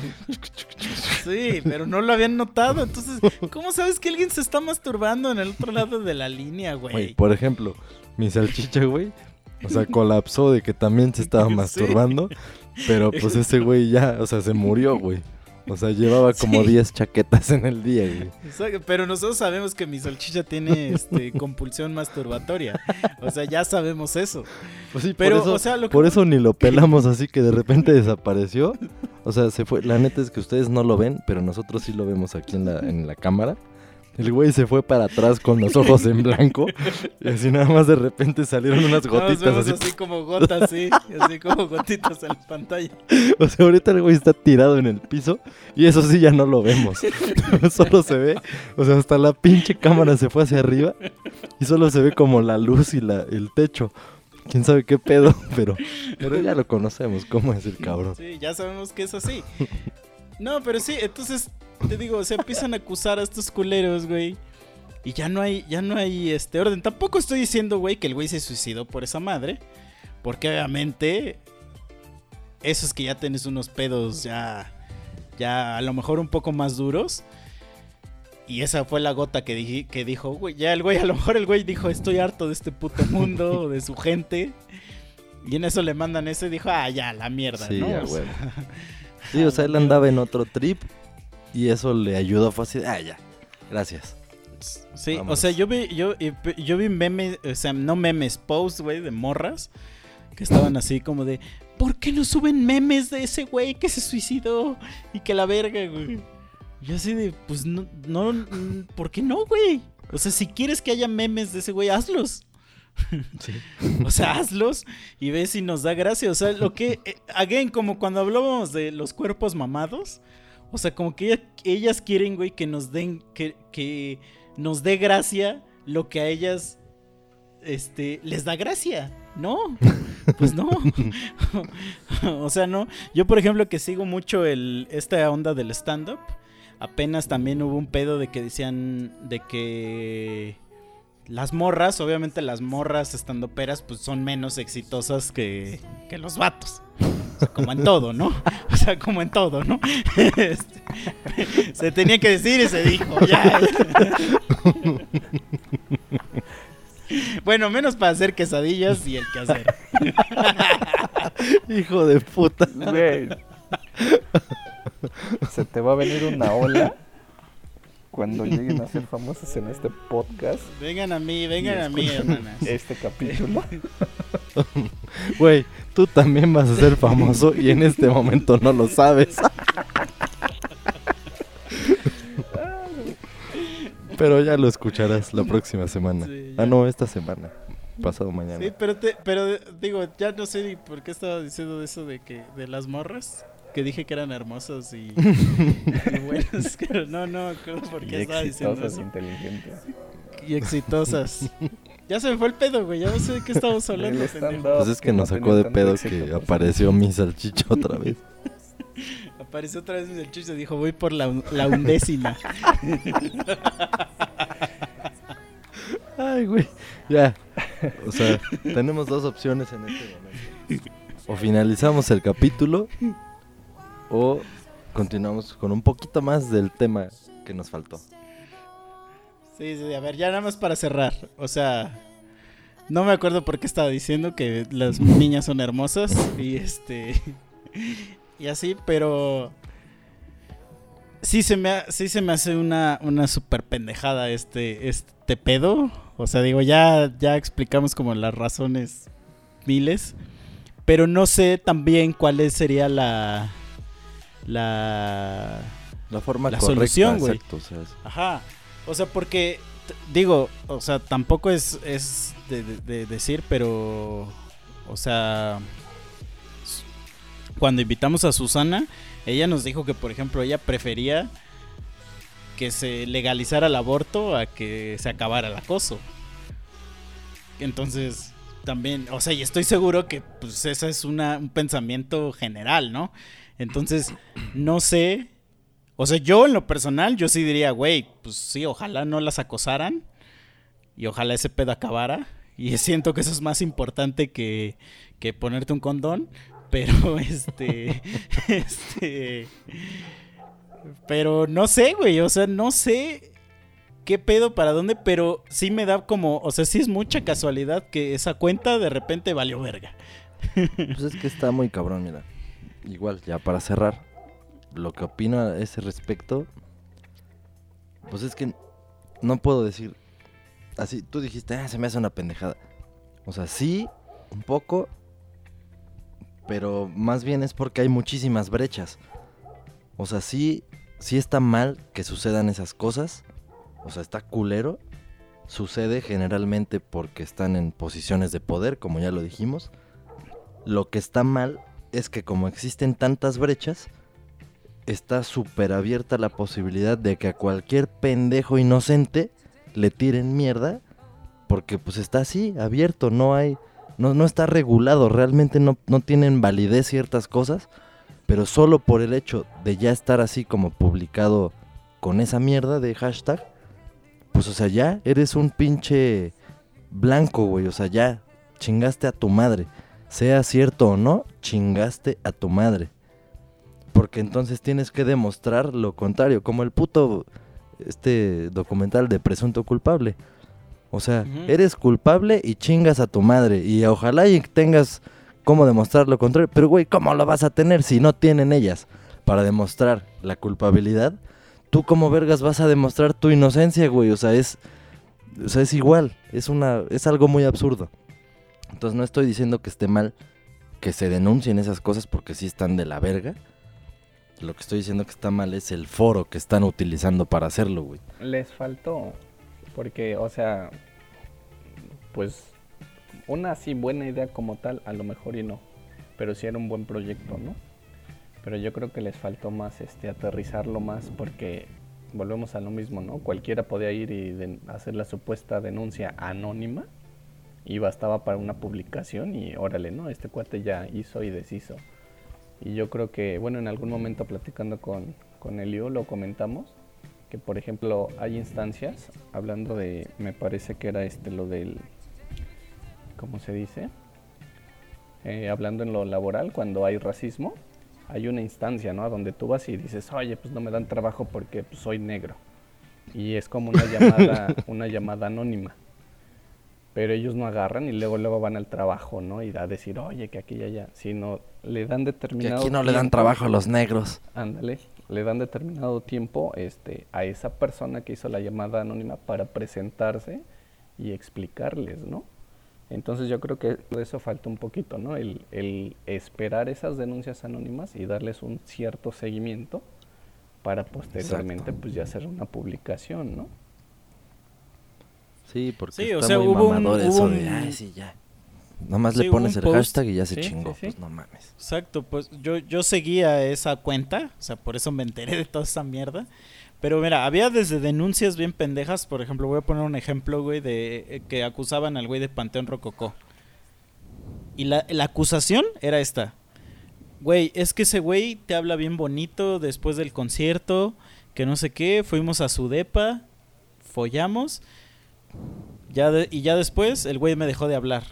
Sí, pero no lo habían notado. Entonces, ¿cómo sabes que alguien se está masturbando en el otro lado de la línea, Güey, por ejemplo, mi salchicha, güey, o sea, colapsó de que también se estaba Sí. masturbando, pero pues ese güey ya, o sea, se murió, güey. O sea, llevaba como Sí. 10 chaquetas en el día, güey. Exacto, Pero nosotros sabemos que mi salchicha tiene este, compulsión masturbatoria. O sea, ya sabemos eso. Pues sí, Pero, por eso, o sea, lo que por voy- eso ni lo pelamos así que de repente desapareció. O sea, se fue. La neta es que ustedes no lo ven, pero nosotros sí lo vemos aquí en la, en la cámara. El güey se fue para atrás con los ojos en blanco. Y así nada más de repente salieron unas gotitas así. así como gotas, sí. Así como gotitas en la pantalla. O sea, ahorita el güey está tirado en el piso y eso sí ya no lo vemos. solo se ve, o sea, hasta la pinche cámara se fue hacia arriba y solo se ve como la luz y la, el techo. Quién sabe qué pedo, pero, pero ya lo conocemos, cómo es el cabrón. Sí, ya sabemos que es así. No, pero sí, entonces te digo, se empiezan a acusar a estos culeros, güey. Y ya no hay, ya no hay este orden. Tampoco estoy diciendo, güey, que el güey se suicidó por esa madre. Porque obviamente. Eso es que ya tienes unos pedos ya. Ya a lo mejor un poco más duros. Y esa fue la gota que, dije, que dijo, güey, ya el güey, a lo mejor el güey dijo, estoy harto de este puto mundo, de su gente. Y en eso le mandan eso y dijo, ah, ya, la mierda, Sí, ¿no? O sea. Sí, o sea, él andaba en otro trip y eso le ayudó fácil. Ah, ya. Gracias. Sí, o sea, yo vi, yo, yo vi memes, o sea, no memes, posts, güey, de morras que estaban así como de, ¿por qué no suben memes de ese güey que se suicidó y que la verga, güey? Y yo así de, pues no, no, ¿por qué no, güey? O sea, si quieres que haya memes de ese güey, hazlos. O sea, hazlos y ve si nos da gracia. O sea, lo que, eh, again, como cuando hablábamos de los cuerpos mamados. O sea, como que ella- ellas quieren, güey, que nos den, que, que nos dé gracia lo que a ellas, este, les da gracia. No, pues no. o sea, no. Yo, por ejemplo, que sigo mucho el, esta onda del stand-up. Apenas también hubo un pedo de que decían de que las morras, obviamente las morras estandoperas, pues son menos exitosas que, que los vatos. O sea, como en todo, ¿no? O sea, como en todo, ¿no? Este, se tenía que decir y se dijo, ya. Bueno, menos para hacer quesadillas y el que hacer. Hijo de puta. Güey. Se te va a venir una ola cuando lleguen a ser famosos en este podcast, Vengan a mí, vengan a mí, hermanas. este capítulo. Güey, tú también vas a ser famoso y en este momento no lo sabes. Pero ya lo escucharás la próxima semana. Sí, ah, no, esta semana. Pasado mañana. Sí, pero, te, pero digo, ya no sé ni por qué estaba diciendo eso de que de las morras. Que dije que eran hermosas y, y buenas. pero no, no, me acuerdo por Y qué estaba diciendo exitosas, eso. inteligentes. Y exitosas. Ya se me fue el pedo, güey. Ya no sé de qué estamos hablando. Pues es que no nos sacó de pedo que pues. apareció mi salchicha otra vez. Apareció otra vez el chucho y dijo, voy por la, la undécima. Ay, güey. Ya. O sea, tenemos dos opciones en este momento. O finalizamos el capítulo o continuamos con un poquito más del tema que nos faltó. Sí, sí, a ver, ya nada más para cerrar. O sea, no me acuerdo por qué estaba diciendo que las niñas son hermosas y este y así, pero sí se me sí se me hace una una super pendejada este este pedo. O sea, digo, ya ya explicamos como las razones miles, pero no sé también cuál sería la la La forma La correcta, solución, güey. exacto, o sea, Ajá. O sea, porque digo, o sea, tampoco es, es de, de- de decir, pero, o sea, cuando invitamos a Susana, ella nos dijo que, por ejemplo, ella prefería que se legalizara el aborto a que se acabara el acoso. Entonces, también, o sea, y estoy seguro que, pues, ese es una, un pensamiento general, ¿no? Entonces, no sé o sea, yo en lo personal, yo sí diría, güey, pues sí, ojalá no las acosaran y ojalá ese pedo acabara. Y siento que eso es más importante que, que ponerte un condón. Pero este. Este. Pero no sé, güey. O sea, no sé qué pedo para dónde. Pero sí me da como. O sea, sí es mucha casualidad que esa cuenta de repente valió verga. Pues es que está muy cabrón, mira. Igual, ya para cerrar, lo que opino a ese respecto, pues es que no puedo decir, así, tú dijiste, ah, se me hace una pendejada. O sea, sí, un poco, pero más bien es porque hay muchísimas brechas. O sea, sí, sí está mal que sucedan esas cosas. O sea, está culero. Sucede generalmente porque están en posiciones de poder, como ya lo dijimos. Lo que está mal es que como existen tantas brechas, está súper abierta la posibilidad de que a cualquier pendejo inocente le tiren mierda, porque pues está así, abierto, no hay, no, no está regulado, realmente no, no tienen validez ciertas cosas, pero solo por el hecho de ya estar así como publicado con esa mierda de hashtag, pues o sea, ya eres un pinche blanco, güey, o sea, ya chingaste a tu madre sea cierto o no, chingaste a tu madre. Porque entonces tienes que demostrar lo contrario, como el puto este documental de presunto culpable. O sea, eres culpable y chingas a tu madre y ojalá y tengas cómo demostrar lo contrario. Pero, güey, ¿cómo lo vas a tener si no tienen ellas para demostrar la culpabilidad? ¿Tú cómo vergas vas a demostrar tu inocencia, güey? O sea, es, o sea, es igual, es, una, es algo muy absurdo. Entonces no estoy diciendo que esté mal que se denuncien esas cosas porque sí están de la verga. Lo que estoy diciendo que está mal es el foro que están utilizando para hacerlo, güey. Les faltó, porque, o sea, pues una así buena idea como tal, a lo mejor y no, pero sí era un buen proyecto, ¿no? Pero yo creo que les faltó más este aterrizarlo más porque volvemos a lo mismo, ¿no? Cualquiera podía ir y hacer la supuesta denuncia anónima y bastaba para una publicación y órale, ¿no? Este cuate ya hizo y deshizo. Y yo creo que, bueno, en algún momento platicando con, con Elio lo comentamos, que por ejemplo hay instancias, hablando de, me parece que era este lo del, ¿cómo se dice? Eh, hablando en lo laboral, cuando hay racismo, hay una instancia, ¿no? A donde tú vas y dices, oye, pues no me dan trabajo porque pues, soy negro. Y es como una llamada, una llamada anónima. Pero ellos no agarran y luego luego van al trabajo, ¿no? Y a decir, oye, que aquí y allá. Sino le dan Que determinado aquí no le dan trabajo a los negros. Ándale, le dan determinado tiempo este, a esa persona que hizo la llamada anónima para presentarse y explicarles, ¿no? Entonces yo creo que de eso falta un poquito, ¿no? El, el esperar esas denuncias anónimas y darles un cierto seguimiento para posteriormente pues ya hacer una publicación, ¿no? Sí, porque Sí, o está sea, muy hubo un- mamador hubo eso de, ay, sí, ya. Nomás Sí, le pones el post. hashtag y ya se Sí, sí, chingó. sí. Pues no mames. Exacto, pues yo, yo seguía esa cuenta, o sea, por eso me enteré de toda esa mierda. Pero mira, había desde denuncias bien pendejas, por ejemplo, voy a poner un ejemplo, güey, de eh, que acusaban al güey de Panteón Rococó. Y la, la acusación era esta. Güey, es que ese güey te habla bien bonito después del concierto, que no sé qué, fuimos a su depa, follamos, ya de- y ya después el güey me dejó de hablar.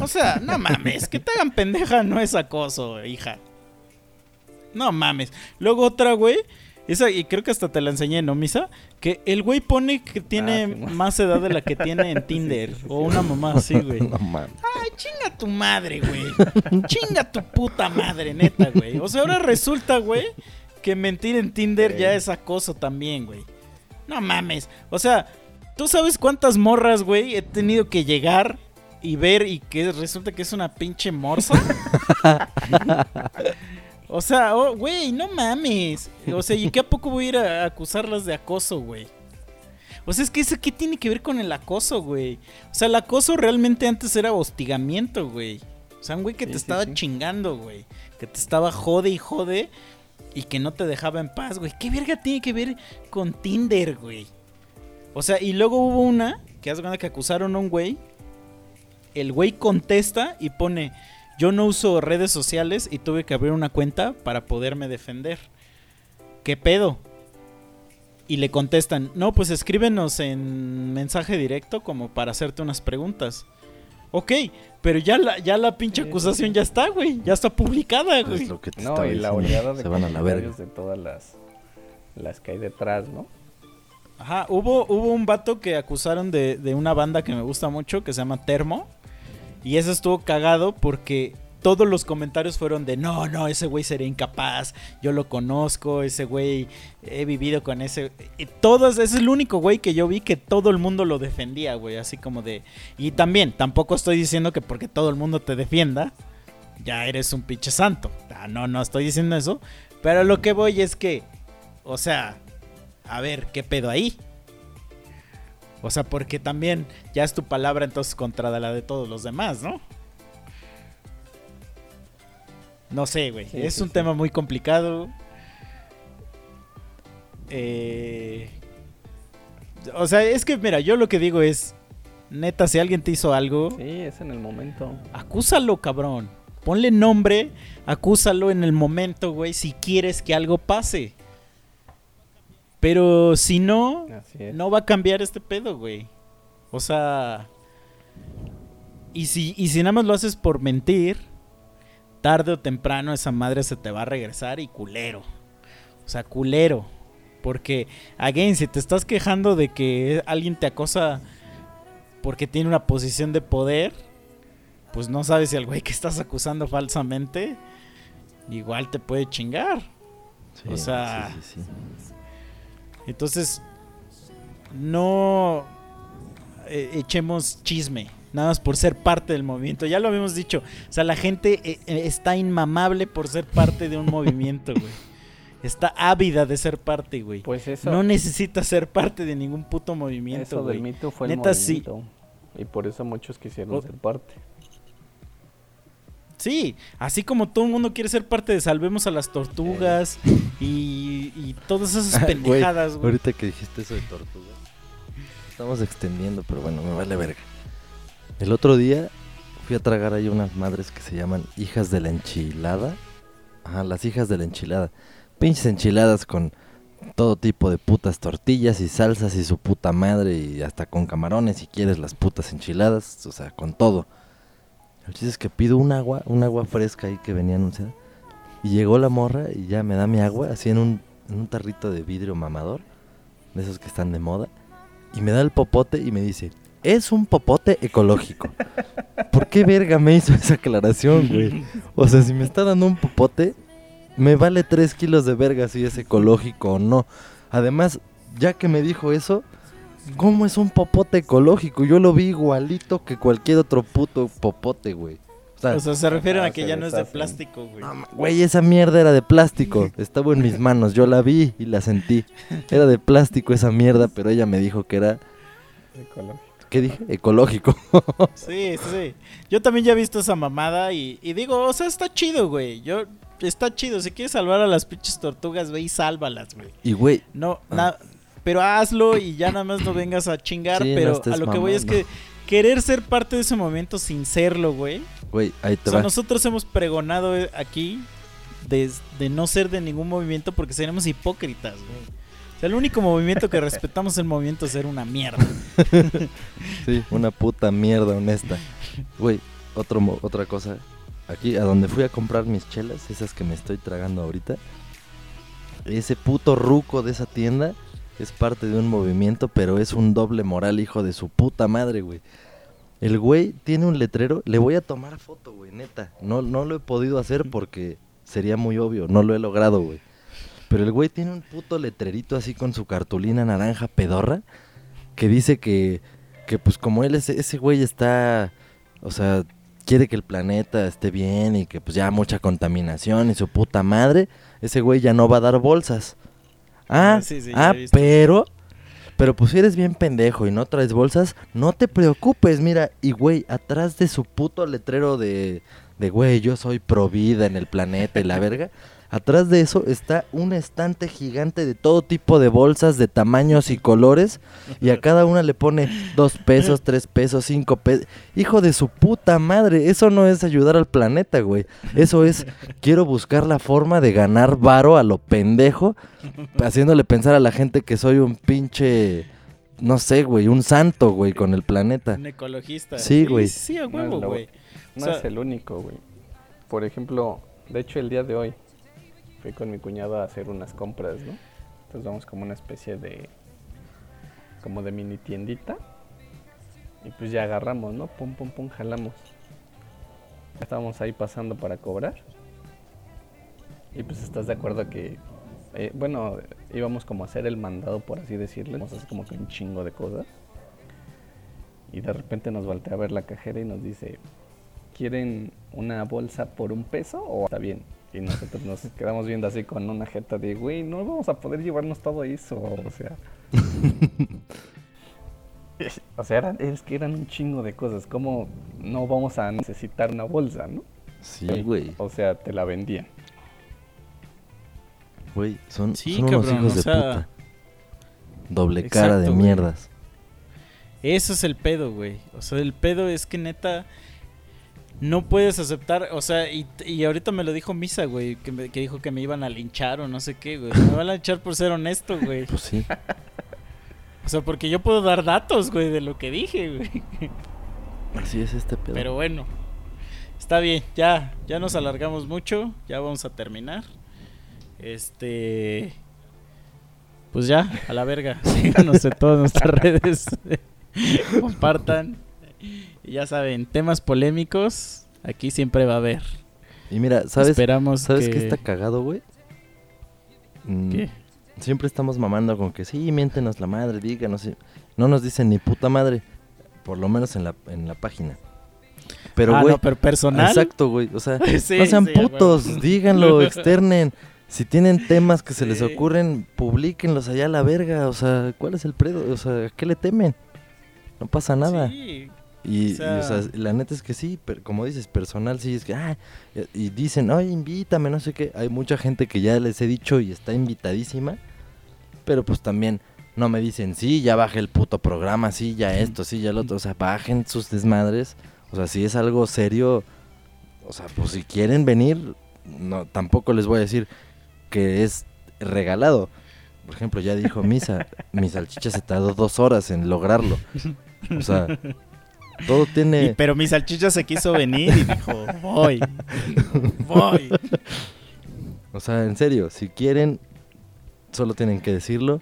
O sea, no mames, que te hagan pendeja no es acoso, hija. No mames. Luego otra, güey. Esa, y creo que hasta te la enseñé, ¿no, Misa? Que el güey pone que tiene Ah, más edad de la que tiene en Tinder. o una mamá así, güey. No mames. Ay, chinga tu madre, güey. Chinga tu puta madre, neta, güey. O sea, ahora resulta, güey, que mentir en Tinder ya es acoso también, güey. No mames. O sea, ¿tú sabes cuántas morras, güey, he tenido que llegar y ver y que resulta que es una pinche morsa? o sea, oh, güey, no mames. O sea, ¿y qué a poco voy a ir a acusarlas de acoso, güey? O sea, es que eso qué tiene que ver con el acoso, güey. O sea, el acoso realmente antes era hostigamiento, güey. O sea, un güey que Sí, te sí, estaba sí. chingando, güey. Que te estaba jode y jode y que no te dejaba en paz, güey. ¿Qué verga tiene que ver con Tinder, güey? O sea, y luego hubo una que hace cuenta que acusaron a un güey. El güey contesta y pone, yo no uso redes sociales y tuve que abrir una cuenta para poderme defender. ¿Qué pedo? Y le contestan, no, pues escríbenos en mensaje directo como para hacerte unas preguntas. Ok, pero ya la, ya la pinche acusación ya está, güey. Ya está publicada, güey. Es lo que te No, y la oleada de Se van a la verga. comentarios de todas las, las que hay detrás, ¿no? Ajá, hubo, hubo un vato que acusaron de, de una banda que me gusta mucho que se llama Termo. Y eso estuvo cagado porque todos los comentarios fueron de no, no, ese güey sería incapaz, yo lo conozco, ese güey, he vivido con ese... Y todos, ese es el único güey que yo vi que todo el mundo lo defendía, güey, así como de... Y también, tampoco estoy diciendo que porque todo el mundo te defienda, ya eres un pinche santo. Ah, no, no estoy diciendo eso. Pero lo que voy es que, o sea, a ver, ¿qué pedo ahí? O sea, porque también ya es tu palabra entonces contra la de todos los demás, ¿no? No sé, güey. Sí, es sí, un sí. tema muy complicado. Eh, O sea, es que, mira, yo lo que digo es, neta, si alguien te hizo algo, Sí, es en el momento. acúsalo, cabrón. Ponle nombre, acúsalo en el momento, güey, si quieres que algo pase. Pero si no, no va a cambiar este pedo, güey. O sea. Y si, y si nada más lo haces por mentir, tarde o temprano esa madre se te va a regresar y culero. O sea, culero. Porque, again, si te estás quejando de que alguien te acosa porque tiene una posición de poder, pues no sabes si al güey que estás acusando falsamente igual te puede chingar. Sí, O sea, sí, sí, sí. Entonces, no eh, echemos chisme, nada más por ser parte del movimiento. Ya lo habíamos dicho, o sea, la gente eh, eh, está inmamable por ser parte de un movimiento, güey. Está ávida de ser parte, güey. Pues eso, No necesita ser parte de ningún puto movimiento, eso güey. del mito fue el Neta, sí. movimiento. Y por eso muchos quisieron O- ser parte. Sí, así como todo el mundo quiere ser parte de Salvemos a las Tortugas y, y todas esas pendejadas, güey. Ahorita que dijiste eso de tortugas, estamos extendiendo, pero bueno, me vale verga. El otro día fui a tragar ahí unas madres que se llaman hijas de la enchilada. Ajá, las hijas de la enchilada. Pinches enchiladas con todo tipo de putas tortillas y salsas y su puta madre y hasta con camarones si quieres las putas enchiladas, o sea, con todo. El chiste es que pido un agua, un agua fresca ahí que venía anunciada. Y llegó la morra y ya me da mi agua, así en un, en un tarrito de vidrio mamador, de esos que están de moda. Y me da el popote y me dice, es un popote ecológico. ¿Por qué verga me hizo esa aclaración, güey? O sea, si me está dando un popote, me vale 3 kilos de verga si es ecológico o no. Además, ya que me dijo eso, ¿cómo es un popote ecológico? Yo lo vi igualito que cualquier otro puto popote, güey. O sea, O sea, se refieren Ah, a que ya no es de plástico, güey. no, Güey, esa mierda era de plástico. Estaba en mis manos. Yo la vi y la sentí. Era de plástico esa mierda, pero ella me dijo que era. Ecológico. ¿Qué dije? Ecológico. Sí, sí, sí. Yo también ya he visto esa mamada y, y digo, o sea, está chido, güey. Yo, está chido. Si quieres salvar a las pinches tortugas, ve y sálvalas, güey. Y güey, No, Ah. na- pero hazlo y ya nada más no vengas a chingar. Sí, pero a lo que voy es que querer ser parte de ese momento sin serlo, güey. güey, ahí O te sea, va. nosotros hemos pregonado aquí de, de no ser de ningún movimiento porque seremos hipócritas, güey. O sea, el único movimiento que respetamos es el movimiento ser una mierda. Sí, una puta mierda honesta. Güey, otro, mo- otra cosa. Aquí, a donde fui a comprar mis chelas, esas que me estoy tragando ahorita. Ese puto ruco de esa tienda es parte de un movimiento, pero es un doble moral, hijo de su puta madre, güey. El güey tiene un letrero, le voy a tomar foto, güey, neta. No, no lo he podido hacer porque sería muy obvio, no lo he logrado, güey. Pero el güey tiene un puto letrerito así con su cartulina naranja pedorra que dice que, que pues como él, ese, ese güey está, o sea, quiere que el planeta esté bien y que pues ya mucha contaminación y su puta madre, ese güey ya no va a dar bolsas. Ah, Ah, sí, sí, ah pero, pero pues si eres bien pendejo y no traes bolsas, no te preocupes, mira, y güey, atrás de su puto letrero de, de güey, yo soy pro vida en el planeta y la verga. Atrás de eso está un estante gigante de todo tipo de bolsas de tamaños y colores. Y a cada una le pone dos pesos, tres pesos, cinco pesos. Hijo de su puta madre. Eso no es ayudar al planeta, güey. Eso es, quiero buscar la forma de ganar varo a lo pendejo. Haciéndole pensar a la gente que soy un pinche, no sé, güey, un santo, güey, con el planeta. Un ecologista. Sí, güey. Sí, sí, a No huevo, es lo- güey. No O sea- es el único, güey. Por ejemplo, de hecho el día de hoy fui con mi cuñado a hacer unas compras, ¿no? Entonces vamos como una especie de como de mini tiendita. Y pues ya agarramos, ¿no? Pum pum pum jalamos. Estábamos ahí pasando para cobrar. Y pues estás de acuerdo que eh, bueno, íbamos como a hacer el mandado por así decirle, vamos a hacer como que un chingo de cosas. Y de repente nos voltea a ver la cajera y nos dice, ¿quieren una bolsa por un peso o está bien? Y nosotros nos quedamos viendo así con una jeta de, güey, no vamos a poder llevarnos todo eso, o sea. o sea, eran, es que eran un chingo de cosas, como no vamos a necesitar una bolsa, ¿no? Sí, güey. O sea, te la vendían. Güey, son, Sí, son unos cabrón, hijos o de puta. Doble cara de güey. mierdas. Eso es el pedo, güey. O sea, el pedo es que neta no puedes aceptar, o sea, y, y ahorita me lo dijo Misa, güey, que, me- que dijo que me iban a linchar o no sé qué, güey. Me van a linchar por ser honesto, güey. Pues sí. O sea, porque yo puedo dar datos, güey, de lo que dije, güey. Así es este pedo. Pero bueno, está bien, ya, ya nos alargamos mucho, ya vamos a terminar. Este, pues ya, a la verga, síganos en todas nuestras redes, compartan Y ya saben, temas polémicos, aquí siempre va a haber. Y mira, ¿sabes, Esperamos ¿sabes que... qué está cagado, güey? Mm, ¿Qué? Siempre estamos mamando con que sí, miéntenos la madre, díganos. No nos dicen ni puta madre, por lo menos en la, en la página. Pero, ah, güey, no, pero personal. exacto, güey. O sea, Sí, no sean sí, putos, díganlo, externen. Si tienen temas que se les ocurren, publíquenlos allá a la verga. O sea, ¿cuál es el predo? O sea, ¿a qué le temen? No pasa nada. Sí, Y, O sea- o sea, la neta es que sí, per- como dices, personal sí es que, ah, y dicen, ay, invítame, no sé qué. Hay mucha gente que ya les he dicho y está invitadísima, pero pues también no me dicen, sí, ya bajé el puto programa, sí, ya esto, sí, ya lo otro. O sea, bajen sus desmadres. O sea, si es algo serio, o sea, pues si quieren venir, no, tampoco les voy a decir que es regalado. Por ejemplo, ya dijo Misa, mi salchicha se tardó dos horas en lograrlo. O sea, todo tiene... Y- pero mi salchicha se quiso venir y dijo, voy, voy. O sea, en serio, si quieren, solo tienen que decirlo.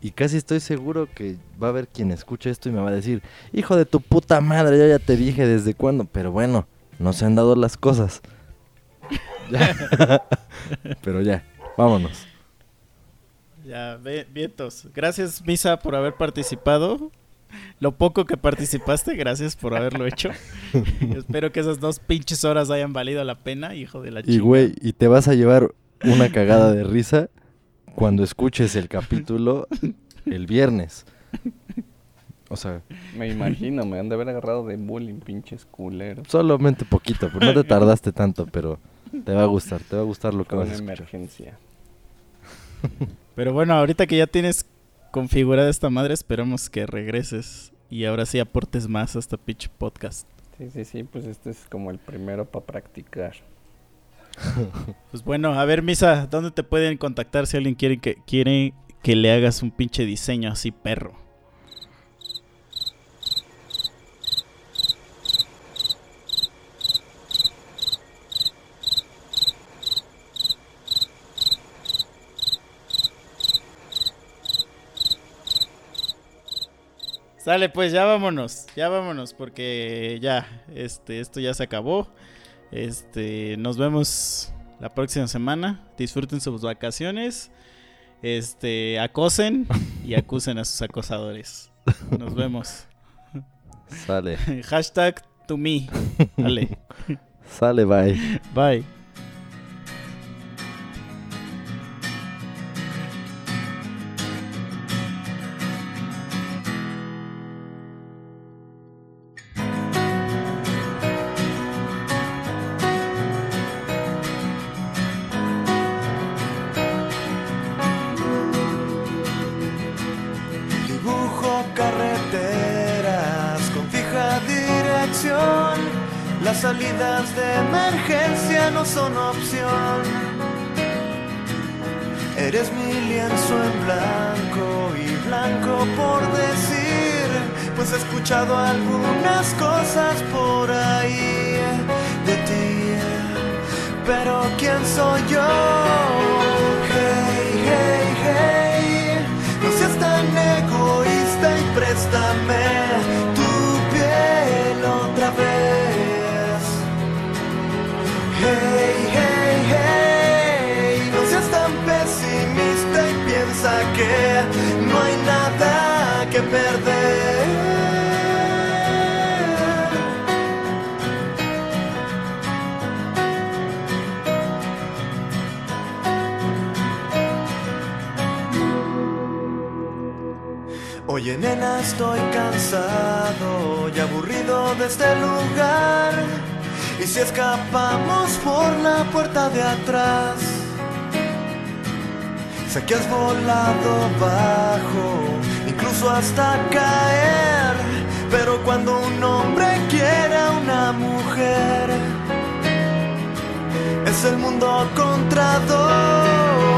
Y casi estoy seguro que va a haber quien escuche esto y me va a decir, hijo de tu puta madre, yo ya te dije desde cuándo. Pero bueno, no se han dado las cosas. Ya. Pero ya, vámonos. Ya, vientos. Gracias, Misa, por haber participado. Lo poco que participaste, gracias por haberlo hecho. Espero que esas dos pinches horas hayan valido la pena, hijo de la Y chica. güey, y te vas a llevar una cagada de risa cuando escuches el capítulo el viernes. O sea, Me imagino, me han de haber agarrado de bullying, pinches culeros. solamente poquito, pero no te tardaste tanto, pero te va a gustar, te va a gustar lo que vas a una escuchar. emergencia. Pero bueno, ahorita que ya tienes configurada esta madre, esperamos que regreses y ahora sí aportes más a este pinche podcast. Sí, sí, sí, pues este es como el primero para practicar. Pues bueno, a ver, Misa, ¿dónde te pueden contactar si alguien quiere que, quiere que le hagas un pinche diseño así perro? Sale, pues ya vámonos, ya vámonos, porque ya, este, esto ya se acabó. Este, nos vemos la próxima semana. Disfruten sus vacaciones. Este, acosen y acusen a sus acosadores. Nos vemos. Sale, Hashtag to me. Dale. sale, bye. Bye. De emergencia no son opción. Eres mi lienzo en blanco y blanco por decir, pues he escuchado algunas cosas por ahí de ti. Pero ¿quién soy yo? Hey, hey, hey. No seas tan pesimista y piensa que no hay nada que perder. Oye nena, estoy cansado y aburrido de este lugar. Y si escapamos por la puerta de atrás, sé que has volado bajo, incluso hasta caer. Pero cuando un hombre quiere a una mujer, es el mundo contrado.